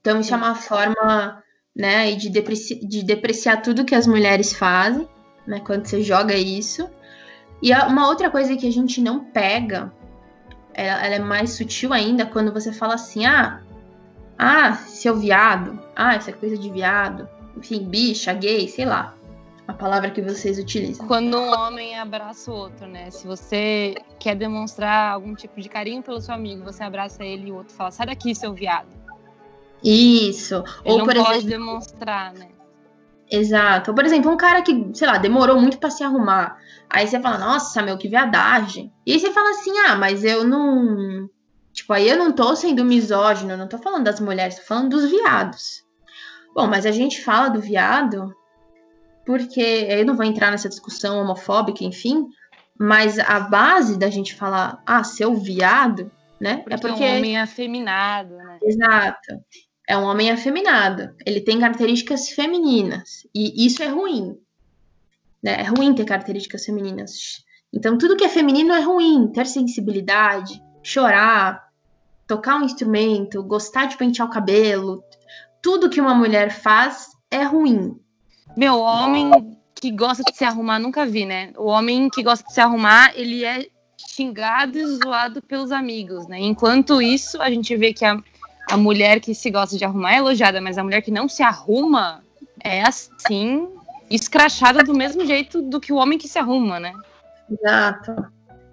Então, isso é uma forma né, de, depreci de depreciar tudo que as mulheres fazem, né, quando você joga isso. E uma outra coisa que a gente não pega, ela, ela é mais sutil ainda, quando você fala assim, ah, ah, seu viado, ah, essa coisa de viado, enfim, bicha, gay, sei lá. a palavra que vocês utilizam. Quando um homem abraça o outro, né? Se você quer demonstrar algum tipo de carinho pelo seu amigo, você abraça ele e o outro fala: sai daqui, seu viado. Isso. Ele Ou, não por pode exemplo, demonstrar, né? exato. Ou, por exemplo, um cara que, sei lá, demorou muito pra se arrumar. Aí você fala, nossa, meu, que viadagem. E aí você fala assim, ah, mas eu não. Tipo, aí eu não tô sendo misógino, eu não tô falando das mulheres, tô falando dos viados. Bom, mas a gente fala do viado porque eu não vou entrar nessa discussão homofóbica, enfim, mas a base da gente falar, ah, seu viado, né? Porque é porque. é um homem afeminado, né? Exato. É um homem afeminado. Ele tem características femininas. E isso é ruim. Né? É ruim ter características femininas. Então, tudo que é feminino é ruim. Ter sensibilidade, chorar, tocar um instrumento, gostar de pentear o cabelo. Tudo que uma mulher faz é ruim. Meu, homem que gosta de se arrumar, nunca vi, né? O homem que gosta de se arrumar, ele é xingado e zoado pelos amigos, né? Enquanto isso, a gente vê que a, a mulher que se gosta de arrumar é elogiada, mas a mulher que não se arruma é assim, escrachada do mesmo jeito do que o homem que se arruma, né? Exato.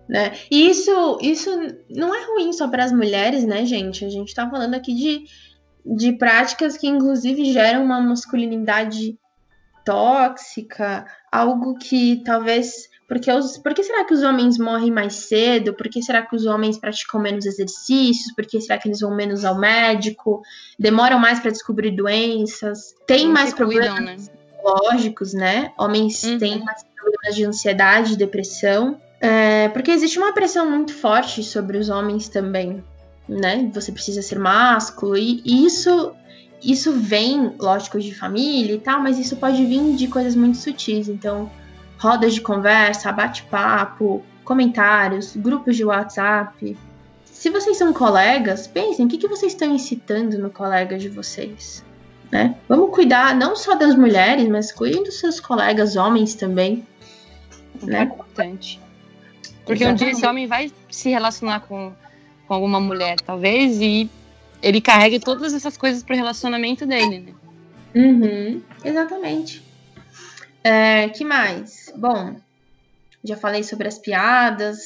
Né? E isso, isso não é ruim só para as mulheres, né, gente? A gente tá falando aqui de, de práticas que, inclusive, geram uma masculinidade tóxica, algo que talvez. Porque os, por que será que os homens morrem mais cedo? Por que será que os homens praticam menos exercícios? Por que será que eles vão menos ao médico? Demoram mais para descobrir doenças? Tem mais se cuidam, problemas né? psicológicos, né? Homens Uhum. têm mais problemas de ansiedade, depressão. É, porque existe uma pressão muito forte sobre os homens também, né? Você precisa ser másculo e, e isso isso vem, lógico, de família e tal, mas isso pode vir de coisas muito sutis. Então, rodas de conversa, bate-papo, comentários, grupos de WhatsApp. Se vocês são colegas, pensem o que, que vocês estão incitando no colega de vocês. Né? Vamos cuidar não só das mulheres, mas cuidem dos seus colegas homens também. Né? Importante. Porque um dia esse homem vai se relacionar com, com alguma mulher, talvez, e ele carregue todas essas coisas pro relacionamento dele, né? Uhum, exatamente. É, que mais? Bom, já falei sobre as piadas,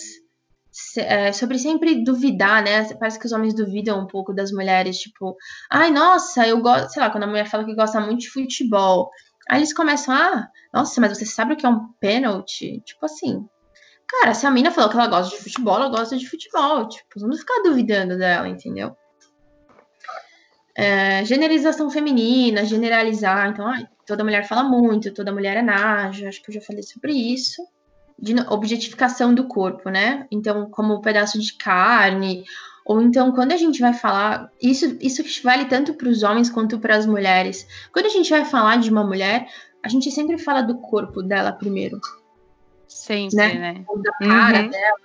é, sobre sempre duvidar, né? Parece que os homens duvidam um pouco das mulheres, tipo, ai, nossa, eu gosto, sei lá, quando a mulher fala que gosta muito de futebol. Aí eles começam, ah, nossa, mas você sabe o que é um pênalti? Tipo assim, cara, se a mina falou que ela gosta de futebol, ela gosta de futebol. Tipo, vamos ficar duvidando dela, entendeu? É, generalização feminina, generalizar. Então, ai, toda mulher fala muito, toda mulher é naja. Acho que eu já falei sobre isso. De objetificação do corpo, né? Então, como um pedaço de carne. Ou então, quando a gente vai falar. Isso, isso vale tanto para os homens quanto para as mulheres. Quando a gente vai falar de uma mulher, a gente sempre fala do corpo dela primeiro. Sempre, Né? né? Ou da cara Uhum. dela,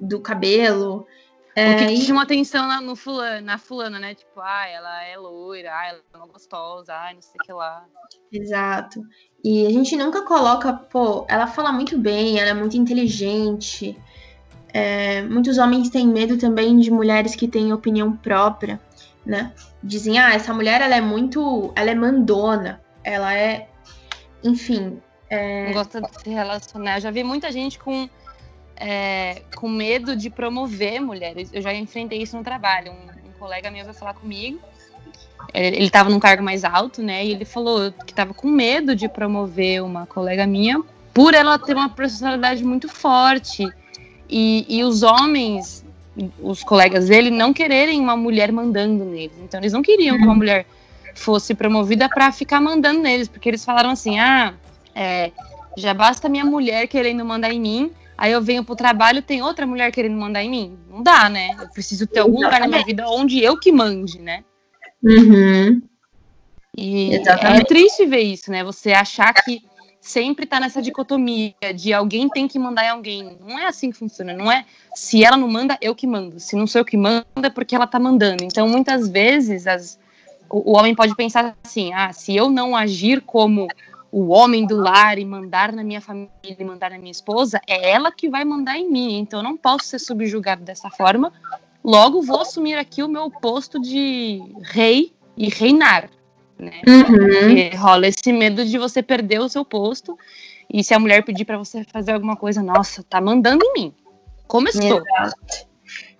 do cabelo. O É, que e- chama atenção na, no fulano, na fulana, né? Tipo, ah, ela é loira, ah, ela é uma gostosa, ah, não sei o que lá. Exato. E a gente nunca coloca, pô, ela fala muito bem, ela é muito inteligente. É, muitos homens têm medo também de mulheres que têm opinião própria, né? Dizem, ah, essa mulher ela é muito. Ela é mandona, ela é. Enfim. Não gosta de se relacionar. Eu já vi muita gente com, é, com medo de promover mulheres. Eu já enfrentei isso no trabalho. Um, um colega meu veio falar comigo. Ele ele tava num cargo mais alto, né? E ele falou que tava com medo de promover uma colega minha por ela ter uma personalidade muito forte. E, e os homens, os colegas dele, não quererem uma mulher mandando neles. Então eles não queriam que uma mulher fosse promovida para ficar mandando neles, porque eles falaram assim: ah, é, já basta minha mulher querendo mandar em mim, aí eu venho pro trabalho tem outra mulher querendo mandar em mim. Não dá, né? Eu preciso ter algum lugar na minha vida onde eu que mande, né? Uhum. E Exatamente. é triste ver isso, né? Você achar que sempre tá nessa dicotomia de alguém tem que mandar em alguém. Não é assim que funciona. Não é se ela não manda, eu que mando. Se não sou eu que mando, é porque ela tá mandando. Então, muitas vezes, as- o, o homem pode pensar assim: ah, se eu não agir como o homem do lar e mandar na minha família e mandar na minha esposa, é ela que vai mandar em mim. Então, eu não posso ser subjugado dessa forma. Logo, vou assumir aqui o meu posto de rei e reinar. né? Uhum. Rola esse medo de você perder o seu posto. E se a mulher pedir pra você fazer alguma coisa, nossa, tá mandando em mim. Como estou? Exato.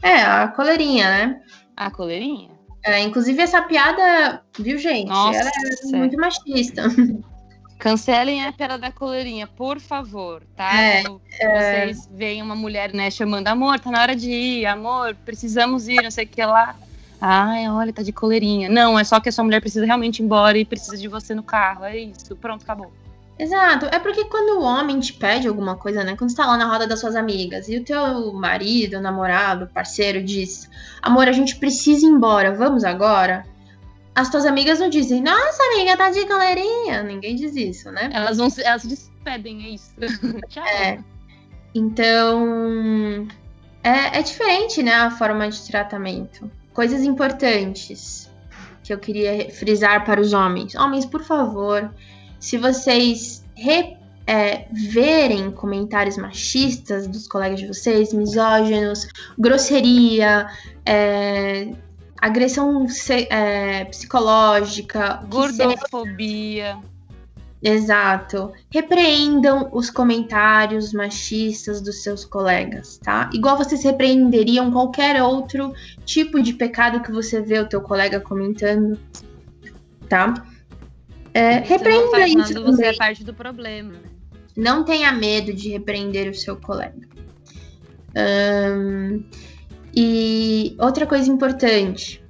É, a coleirinha, né? A coleirinha. É, inclusive, essa piada, viu, gente? Nossa. Ela é muito machista. Cancelem a piada da coleirinha, por favor, tá? É, vocês veem uma mulher, né, chamando, amor, tá na hora de ir, amor, precisamos ir, não sei o que lá. Ai, olha, tá de coleirinha. Não, é só que a sua mulher precisa realmente ir embora e precisa de você no carro. É isso, pronto, acabou. Exato. É porque quando o homem te pede alguma coisa, né? Quando você tá lá na roda das suas amigas e o teu marido, namorado, parceiro diz: Amor, a gente precisa ir embora, vamos agora? As tuas amigas não dizem: Nossa, amiga, tá de coleirinha. Ninguém diz isso, né? Elas vão elas despedem, é isso. Tchau. É. Então, é, é diferente, né, a forma de tratamento. Coisas importantes que eu queria frisar para os homens. Homens, por favor, se vocês re- é, verem comentários machistas dos colegas de vocês, misóginos, grosseria, é, agressão é, psicológica, Gordofobia. Exato. Repreendam os comentários machistas dos seus colegas, tá? Igual vocês repreenderiam qualquer outro tipo de pecado que você vê o teu colega comentando, tá? É, não repreenda faz isso nada, você é parte do problema. Não tenha medo de repreender o seu colega. Ahn, e outra coisa importante.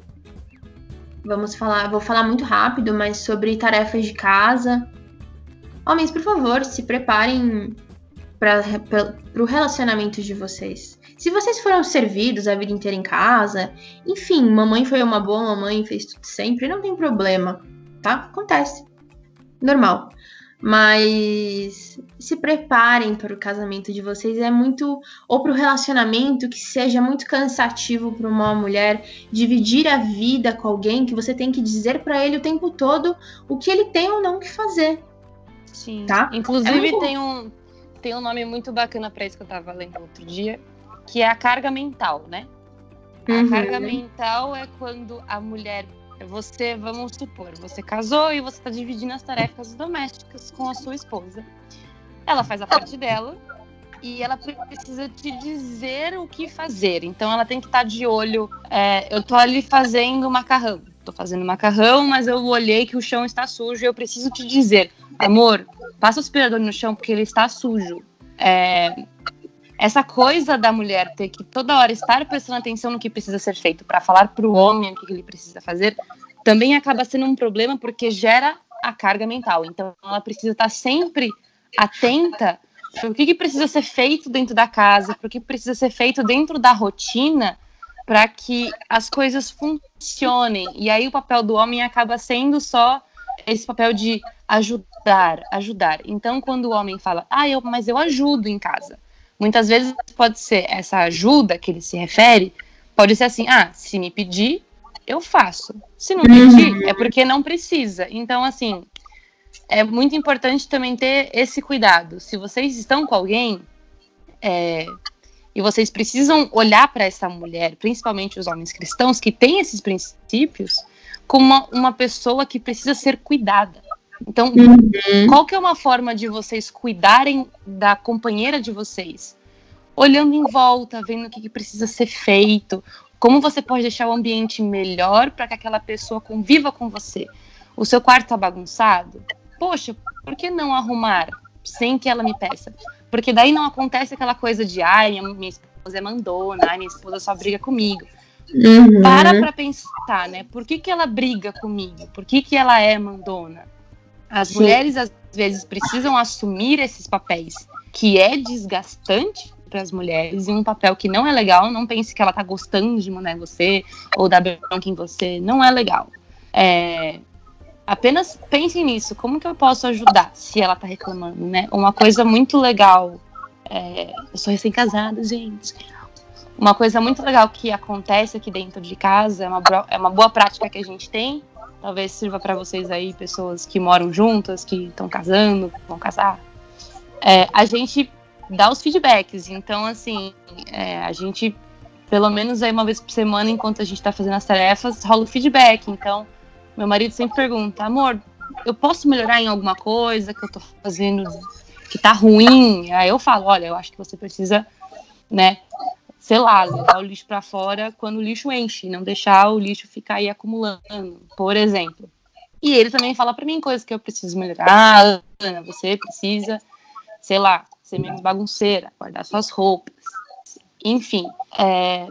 Vamos falar, vou falar muito rápido, mas sobre tarefas de casa. Homens, por favor, se preparem para o relacionamento de vocês. Se vocês foram servidos a vida inteira em casa, enfim, mamãe foi uma boa mamãe, fez tudo sempre, não tem problema, tá? Acontece. Normal. Mas se preparem para o casamento de vocês. É muito. Ou para o relacionamento que seja muito cansativo para uma mulher dividir a vida com alguém que você tem que dizer para ele o tempo todo o que ele tem ou não que fazer. Sim. Tá? Inclusive, É muito- tem, um, tem um nome muito bacana pra isso que eu tava lendo outro dia, que é a carga mental, né? A Uhum. carga mental é quando a mulher. Você, vamos supor, você casou e você tá dividindo as tarefas domésticas com a sua esposa. Ela faz a parte dela e ela precisa te dizer o que fazer. Então ela tem que estar de olho. é, eu tô ali fazendo macarrão. Tô fazendo macarrão, mas eu olhei que o chão está sujo e eu preciso te dizer, amor, passa o aspirador no chão porque ele está sujo. É, essa coisa da mulher ter que toda hora estar prestando atenção no que precisa ser feito para falar para o homem o que ele precisa fazer, também acaba sendo um problema porque gera a carga mental. Então ela precisa estar sempre atenta para o que, que precisa ser feito dentro da casa, para o que precisa ser feito dentro da rotina para que as coisas funcionem. E aí o papel do homem acaba sendo só esse papel de ajudar, ajudar. Então, quando o homem fala, ah, eu, mas eu ajudo em casa. Muitas vezes pode ser essa ajuda que ele se refere, pode ser assim, ah, se me pedir, eu faço. Se não pedir, é porque não precisa. Então, assim, é muito importante também ter esse cuidado. Se vocês estão com alguém é, e vocês precisam olhar para essa mulher, principalmente os homens cristãos que têm esses princípios, como uma, uma pessoa que precisa ser cuidada. Então, Uhum. qual que é uma forma de vocês cuidarem da companheira de vocês? Olhando em volta, vendo o que, que precisa ser feito, como você pode deixar o ambiente melhor para que aquela pessoa conviva com você. O seu quarto está bagunçado? Poxa, por que não arrumar sem que ela me peça? Porque daí não acontece aquela coisa de ai, minha, minha esposa é mandona, ai, minha esposa só briga comigo. Uhum. Para pra pensar, né? Por que, que ela briga comigo? Por que, que ela é mandona? As Sim. mulheres, às vezes, precisam assumir esses papéis, que é desgastante para as mulheres, e um papel que não é legal. Não pense que ela tá gostando de mandar em você ou dar bronca em você. Não é legal. É, apenas pense nisso. Como que eu posso ajudar se ela tá reclamando, né? Uma coisa muito legal. é, eu sou recém-casada, gente. Uma coisa muito legal que acontece aqui dentro de casa, é uma, é uma boa prática que a gente tem. Talvez sirva para vocês aí, pessoas que moram juntas, que estão casando, vão casar. É, a gente dá os feedbacks. Então, assim, é, a gente, pelo menos aí uma vez por semana, enquanto a gente está fazendo as tarefas, rola o feedback. Então, Meu marido sempre pergunta, amor, eu posso melhorar em alguma coisa que eu tô fazendo que tá ruim? Aí eu falo, olha, eu acho que você precisa, né, sei lá, levar o lixo para fora quando o lixo enche, não deixar o lixo ficar aí acumulando, por exemplo. E ele também fala para mim coisas que eu preciso melhorar. Ah, Ana, você precisa, sei lá, ser menos bagunceira, guardar suas roupas. Enfim, é,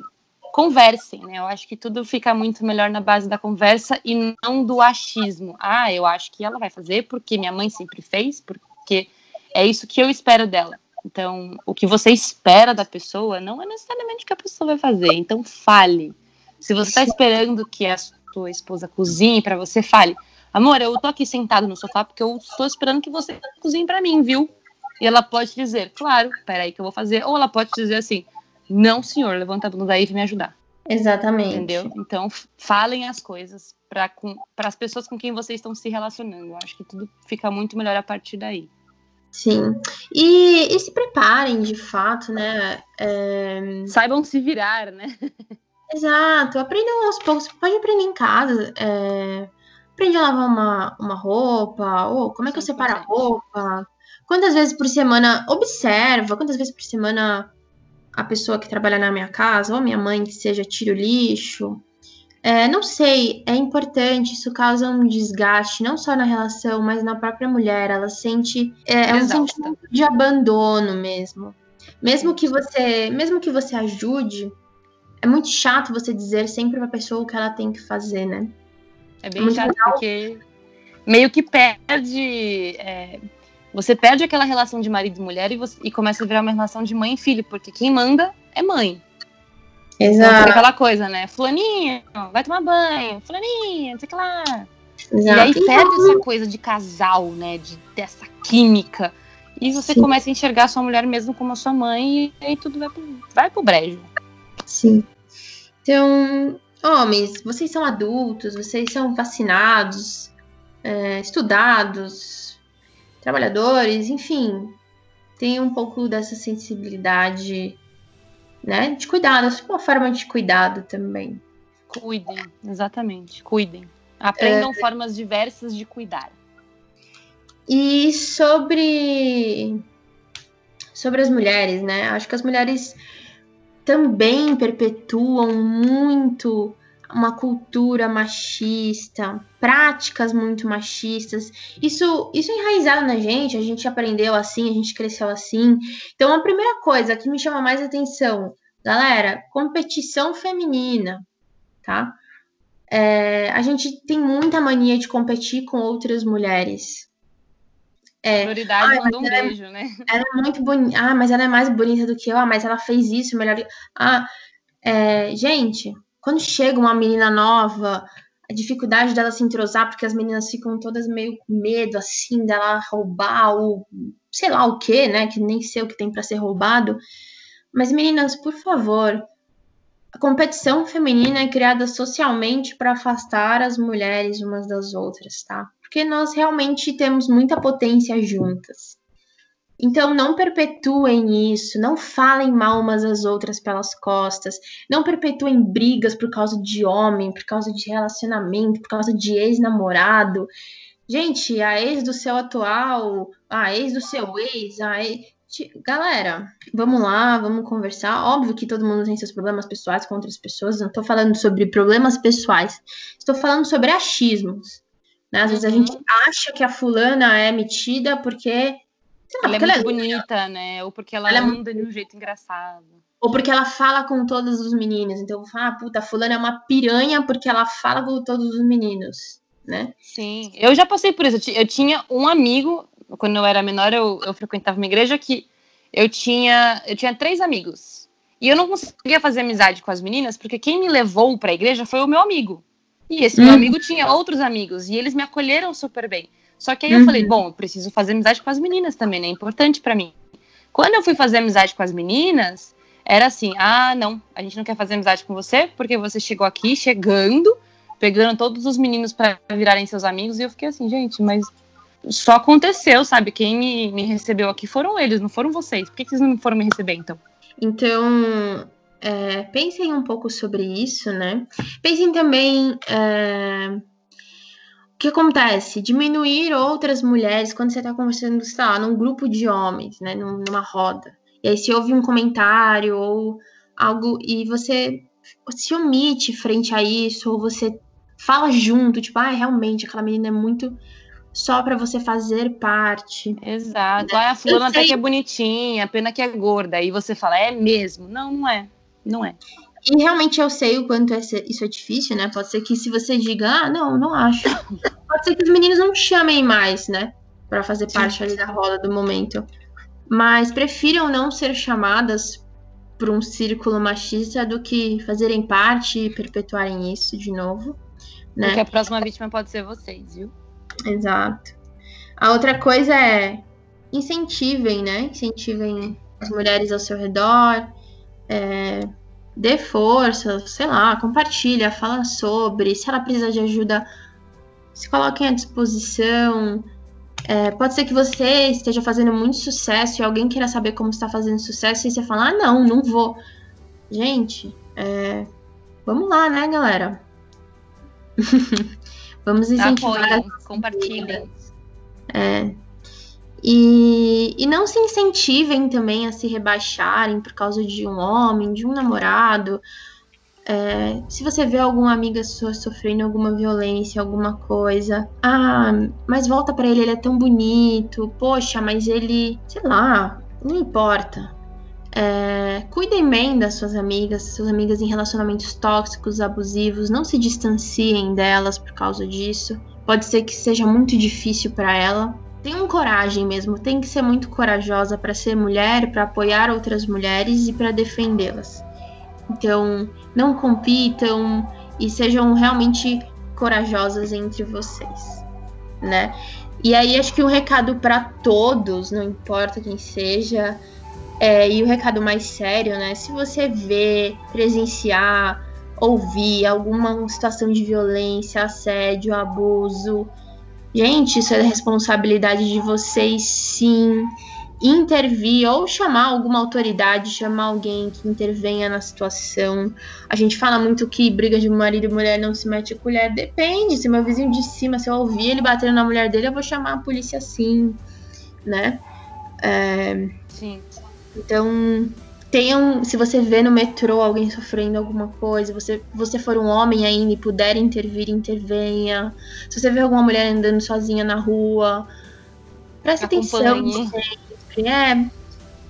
conversem, né? Eu acho que tudo fica muito melhor na base da conversa e não do achismo. Ah, eu acho que ela vai fazer porque minha mãe sempre fez, porque é isso que eu espero dela. Então, o que você espera da pessoa não é necessariamente o que a pessoa vai fazer. Então, fale. Se você está esperando que a sua esposa cozinhe para você, fale. Amor, eu tô aqui sentado no sofá porque eu estou esperando que você cozinhe para mim, viu? E ela pode dizer, claro, peraí que eu vou fazer. Ou ela pode dizer assim, não, senhor, levanta a bunda aí e vem me ajudar. Exatamente. Entendeu? Então, falem as coisas para as pessoas com quem vocês estão se relacionando. Eu acho que tudo fica muito melhor a partir daí. Sim. E, e se preparem, de fato, né? É... Saibam se virar, né? Exato. Aprendam aos poucos. Pode aprender em casa. É... Aprende a lavar uma, uma roupa. Ou como é que eu separo a roupa? Quantas vezes por semana observa? Quantas vezes por semana a pessoa que trabalha na minha casa, ou minha mãe que seja, tira o lixo? É, não sei, é importante, isso causa um desgaste, não só na relação, mas na própria mulher. Ela sente. É, é um sentimento de abandono mesmo. Mesmo que você. Mesmo que você ajude, é muito chato você dizer sempre pra pessoa o que ela tem que fazer, né? É bem é chato legal. porque meio que perde. É, você perde aquela relação de marido e mulher e, você, e começa a virar uma relação de mãe e filho, porque quem manda é mãe. Exato. Então, aquela coisa, né? Fulaninha, vai tomar banho. Fulaninha, não sei o que lá. Exato. E aí perde essa coisa de casal, né? De, dessa química. E você Sim. começa a enxergar a sua mulher mesmo como a sua mãe e aí tudo vai pro, vai pro brejo. Sim. Então, homens, vocês são adultos, vocês são vacinados, é, estudados, trabalhadores, enfim. Tem um pouco dessa sensibilidade né? De cuidado, é uma forma de cuidado também. Cuidem, exatamente, cuidem. Aprendam é... formas diversas de cuidar. E sobre sobre as mulheres, né? Acho que as mulheres também perpetuam muito uma cultura machista, práticas muito machistas. Isso, isso é enraizado na gente, a gente aprendeu assim, a gente cresceu assim. Então, a primeira coisa que me chama mais atenção, galera, competição feminina, tá? É, a gente tem muita mania de competir com outras mulheres. É, Prioridade manda um é beijo, é, né? Ela é muito bonita. Ah, mas ela é mais bonita do que eu. Ah, mas ela fez isso melhor. Ah, é, gente, quando chega uma menina nova, a dificuldade dela se entrosar, porque as meninas ficam todas meio com medo, assim, dela roubar ou sei lá o que, né? Que nem sei o que tem para ser roubado. Mas meninas, por favor, a competição feminina é criada socialmente para afastar as mulheres umas das outras, tá? Porque nós realmente temos muita potência juntas. Então, não perpetuem isso, não falem mal umas às outras pelas costas, não perpetuem brigas por causa de homem, por causa de relacionamento, por causa de ex-namorado. Gente, a ex do seu atual, a ex do seu ex, a ex... Galera, vamos lá, vamos conversar. Óbvio que todo mundo tem seus problemas pessoais com outras pessoas. Não estou falando sobre problemas pessoais. Estou falando sobre achismos. Né? Às uhum. vezes a gente acha que a fulana é metida porque ela é muito ela é bonita, né? Ou porque ela, ela é anda é... de um jeito engraçado. Ou porque ela fala com todos os meninos. Então, ah, puta, fulana é uma piranha porque ela fala com todos os meninos, né? Sim, eu já passei por isso. Eu tinha um amigo, quando eu era menor, eu, eu frequentava uma igreja que eu tinha, eu tinha três amigos. E eu não conseguia fazer amizade com as meninas, porque quem me levou para a igreja foi o meu amigo. E esse meu uhum. amigo tinha outros amigos, e eles me acolheram super bem. Só que aí eu uhum. falei, bom, eu preciso fazer amizade com as meninas também, né? É importante para mim. Quando eu fui fazer amizade com as meninas, era assim: ah, não, a gente não quer fazer amizade com você porque você chegou aqui chegando, pegando todos os meninos para virarem seus amigos. E eu fiquei assim, gente, mas só aconteceu, sabe? Quem me, me recebeu aqui foram eles, não foram vocês. Por que, que vocês não foram me receber então? Então, é, pensem um pouco sobre isso, né? Pensem também. É que acontece? Diminuir outras mulheres quando você tá conversando, sei lá, num grupo de homens, né? Numa roda. E aí se ouve um comentário ou algo e você se omite frente a isso, ou você fala junto, tipo, ah, realmente aquela menina é muito só para você fazer parte. Exato. Né? Ah, a fulana até que é bonitinha, pena que é gorda. Aí você fala, é mesmo? Não, não é. Não é. E realmente eu sei o quanto isso é difícil, né? Pode ser que se você diga, ah, não, não acho. Pode ser que os meninos não chamem mais, né? Para fazer Sim. parte ali da roda do momento. Mas prefiram não ser chamadas por um círculo machista do que fazerem parte e perpetuarem isso de novo. Né? Porque a próxima vítima pode ser vocês, viu? Exato. A outra coisa é incentivem, né? Incentivem as mulheres ao seu redor. É, dê força, sei lá, compartilha, fala sobre. Se ela precisa de ajuda, se coloquem à disposição. É, pode ser que você esteja fazendo muito sucesso e alguém queira saber como está fazendo sucesso e você fala, ah, não, não vou. Gente, é, vamos lá, né, galera? vamos incentivar. Apoiem, compartilhem. É. E, e não se incentivem também a se rebaixarem por causa de um homem, de um namorado, é, se você vê alguma amiga sua sofrendo alguma violência, alguma coisa, ah, mas volta para ele, ele é tão bonito, poxa, mas ele, sei lá, não importa. É, cuidem bem das suas amigas, suas amigas em relacionamentos tóxicos, abusivos, não se distanciem delas por causa disso. Pode ser que seja muito difícil para ela. Tenham coragem mesmo, tem que ser muito corajosa para ser mulher, para apoiar outras mulheres e para defendê-las. Então, não compitam e sejam realmente corajosas entre vocês, né? E aí acho que um recado para todos, não importa quem seja, é, e o recado mais sério, né? Se você vê, presenciar, ouvir alguma situação de violência, assédio, abuso, gente, isso é responsabilidade de vocês, sim intervir ou chamar alguma autoridade, chamar alguém que intervenha na situação. A gente fala muito que briga de marido e mulher não se mete a colher. Depende, se meu vizinho de cima, se eu ouvir ele batendo na mulher dele, eu vou chamar a polícia sim, né? É... Sim. Então, se você vê no metrô alguém sofrendo alguma coisa, você, você for um homem ainda e puder intervir, intervenha. Se você vê alguma mulher andando sozinha na rua, presta atenção. É,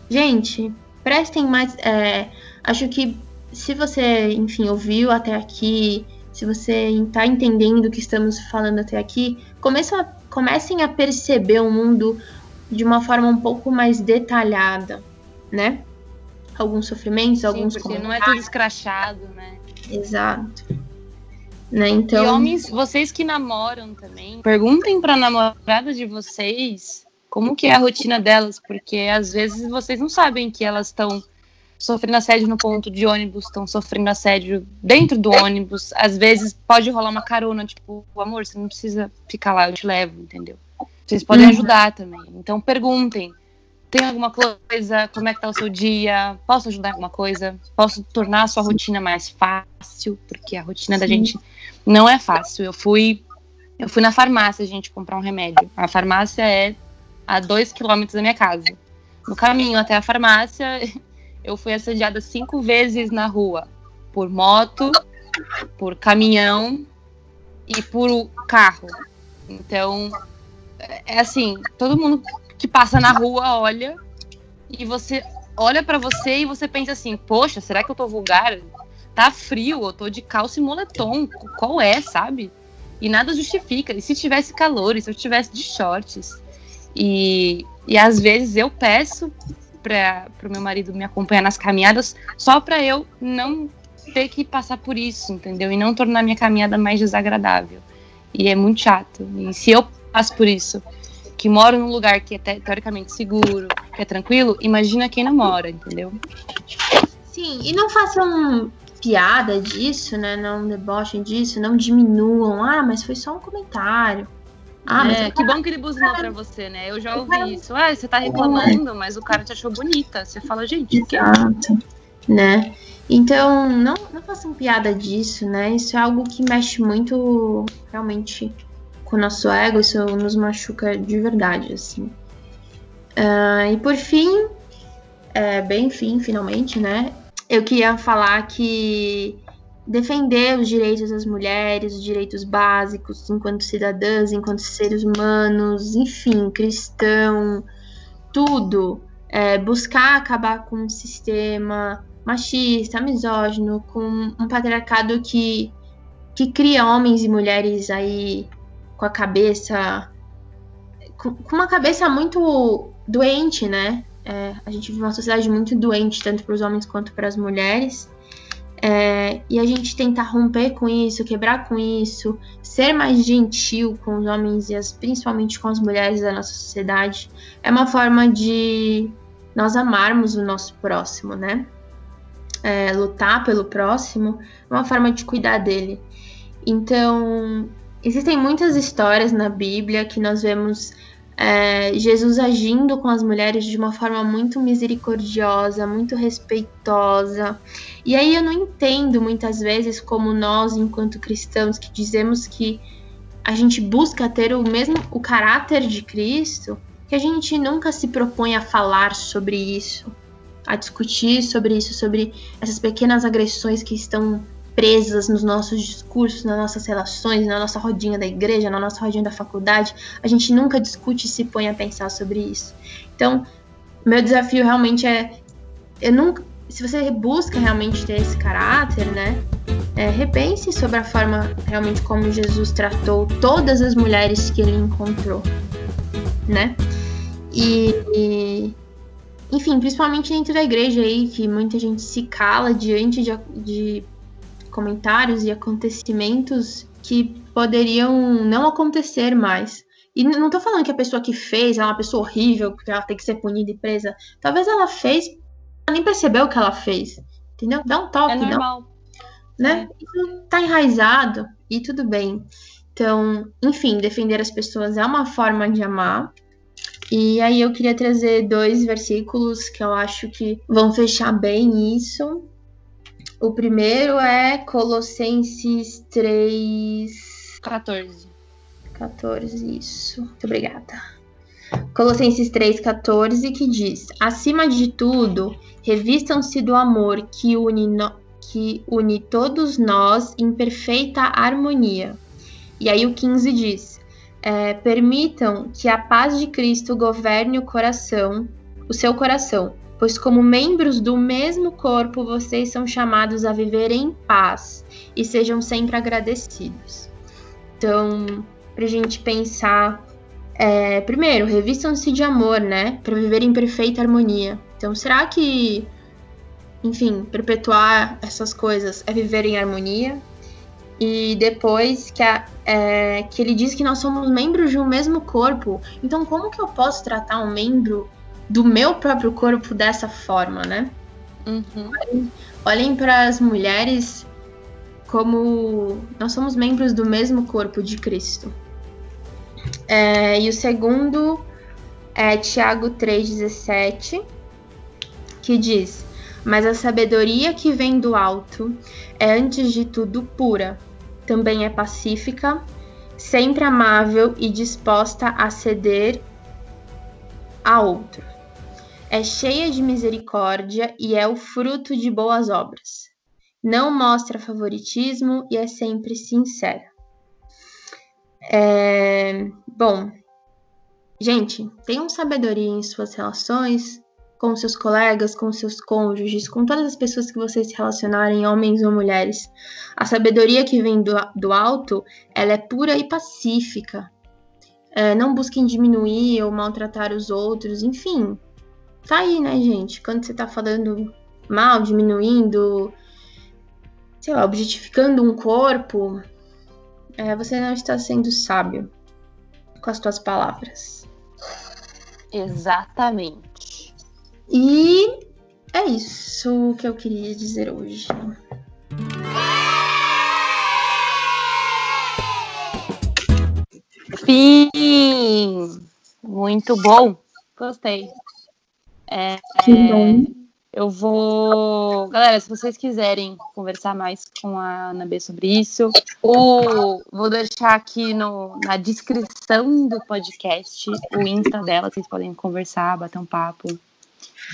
gente, prestem mais. É, acho que se você, enfim, ouviu até aqui, se você está entendendo o que estamos falando até aqui, comecem a, comecem a perceber o mundo de uma forma um pouco mais detalhada, né? Alguns sofrimentos, Sim, alguns porque não é tudo escrachado, né? Exato. Né, então... E homens, vocês que namoram também, perguntem para namorada de vocês como que é a rotina delas, porque às vezes vocês não sabem que elas estão sofrendo assédio no ponto de ônibus, estão sofrendo assédio dentro do ônibus. Às vezes pode rolar uma carona, tipo, amor, você não precisa ficar lá, eu te levo, entendeu? Vocês podem uhum. ajudar também. Então perguntem. Tem alguma coisa? Como é que tá o seu dia? Posso ajudar em alguma coisa? Posso tornar a sua rotina mais fácil? Porque a rotina Sim. da gente não é fácil. Eu fui eu fui na farmácia, gente, comprar um remédio. A farmácia é a dois quilômetros da minha casa. No caminho até a farmácia, eu fui assediada cinco vezes na rua. Por moto, por caminhão e por carro. Então, é assim, todo mundo que passa na rua olha e você olha para você e você pensa assim, poxa, será que eu tô vulgar? Tá frio, eu tô de calça e moletom, qual é, sabe? E nada justifica. E se tivesse calor, e se eu tivesse de shorts? E, e às vezes eu peço para o meu marido me acompanhar nas caminhadas só para eu não ter que passar por isso, entendeu? E não tornar minha caminhada mais desagradável. E é muito chato. E se eu passo por isso, que moro num lugar que é teoricamente seguro, que é tranquilo, imagina quem não mora, entendeu? Sim, e não façam piada disso, né? Não debochem disso, não diminuam. Ah, mas foi só um comentário. Ah, é, que bom que ele buzinou pra você, né? Eu já ouvi isso. Ah, você tá reclamando, mas o cara te achou bonita. Você fala, gente, Exato. Né? Então, não, não façam piada disso, né? Isso é algo que mexe muito, realmente, com o nosso ego, isso nos machuca de verdade, assim. Uh, e por fim, é, bem fim, finalmente, né? Eu queria falar que defender os direitos das mulheres, os direitos básicos enquanto cidadãs, enquanto seres humanos, enfim, cristão, tudo, é, buscar acabar com um sistema machista, misógino, com um patriarcado que, que cria homens e mulheres aí com a cabeça. com, uma cabeça muito doente, né? É, a gente vive uma sociedade muito doente, tanto para os homens quanto para as mulheres. É, e a gente tentar romper com isso, quebrar com isso, ser mais gentil com os homens e as, principalmente com as mulheres da nossa sociedade, é uma forma de nós amarmos o nosso próximo, né? É, lutar pelo próximo é uma forma de cuidar dele. Então, existem muitas histórias na Bíblia que nós vemos é, Jesus agindo com as mulheres de uma forma muito misericordiosa, muito respeitosa. E aí eu não entendo muitas vezes como nós, enquanto cristãos, que dizemos que a gente busca ter o mesmo o caráter de Cristo, que a gente nunca se propõe a falar sobre isso, a discutir sobre isso, sobre essas pequenas agressões que estão presas nos nossos discursos, nas nossas relações, na nossa rodinha da igreja, na nossa rodinha da faculdade, a gente nunca discute e se põe a pensar sobre isso. Então, meu desafio realmente é, eu nunca, se você busca realmente ter esse caráter, né, é, repense sobre a forma realmente como Jesus tratou todas as mulheres que ele encontrou, né? E, e enfim, principalmente dentro da igreja aí, que muita gente se cala diante de, de comentários e acontecimentos que poderiam não acontecer mais. E não tô falando que a pessoa que fez é uma pessoa horrível, porque ela tem que ser punida e presa. Talvez ela fez, ela nem percebeu o que ela fez. Entendeu? Dá um toque. É normal. Não, né? É. Tá enraizado e tudo bem. Então, enfim, defender as pessoas é uma forma de amar. E aí eu queria trazer dois versículos que eu acho que vão fechar bem isso. O primeiro é Colossenses 3. 14. 14, isso. Muito obrigada. Colossenses 3,14, que diz: Acima de tudo, revistam-se do amor que une, no, que une todos nós em perfeita harmonia. E aí o 15 diz: é, Permitam que a paz de Cristo governe o coração, o seu coração, pois, como membros do mesmo corpo, vocês são chamados a viver em paz e sejam sempre agradecidos. Então, para a gente pensar, é, primeiro, revistam-se de amor, né? Para viver em perfeita harmonia. Então, será que, enfim, perpetuar essas coisas é viver em harmonia? E depois que, a, é, que ele diz que nós somos membros de um mesmo corpo. Então, como que eu posso tratar um membro do meu próprio corpo dessa forma, né? Uhum. Olhem, olhem para as mulheres como nós somos membros do mesmo corpo de Cristo. É, e o segundo é Tiago 3,17, que diz: Mas a sabedoria que vem do alto é, antes de tudo, pura, também é pacífica, sempre amável e disposta a ceder a outro é cheia de misericórdia e é o fruto de boas obras. Não mostra favoritismo e é sempre sincera. É... Bom, gente, tenham sabedoria em suas relações com seus colegas, com seus cônjuges, com todas as pessoas que vocês se relacionarem, homens ou mulheres. A sabedoria que vem do, do alto, ela é pura e pacífica. É, não busquem diminuir ou maltratar os outros, enfim, tá aí, né, gente? Quando você tá falando mal, diminuindo, sei lá, objetificando um corpo, é, você não está sendo sábio com as suas palavras. Exatamente. E é isso que eu queria dizer hoje. Fim! Muito bom. Gostei. É, que bom. Eu vou. Galera, se vocês quiserem conversar mais com a Ana B sobre isso, o... vou deixar aqui no... na descrição do podcast o Insta dela. Vocês podem conversar, bater um papo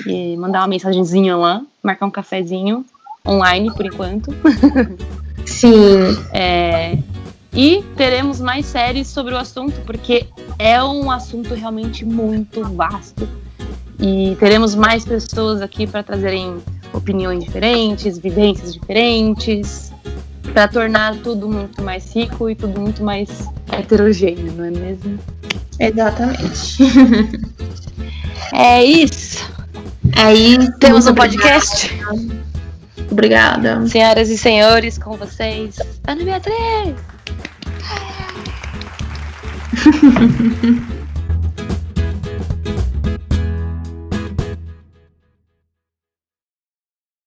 e mandar uma mensagenzinha lá, marcar um cafezinho online por enquanto. Sim. É, e teremos mais séries sobre o assunto, porque é um assunto realmente muito vasto. E teremos mais pessoas aqui para trazerem opiniões diferentes, vivências diferentes, para tornar tudo muito mais rico e tudo muito mais heterogêneo, não é mesmo? Exatamente. é isso. Aí temos um podcast. Obrigada. Senhoras e senhores, com vocês, Ana Beatriz.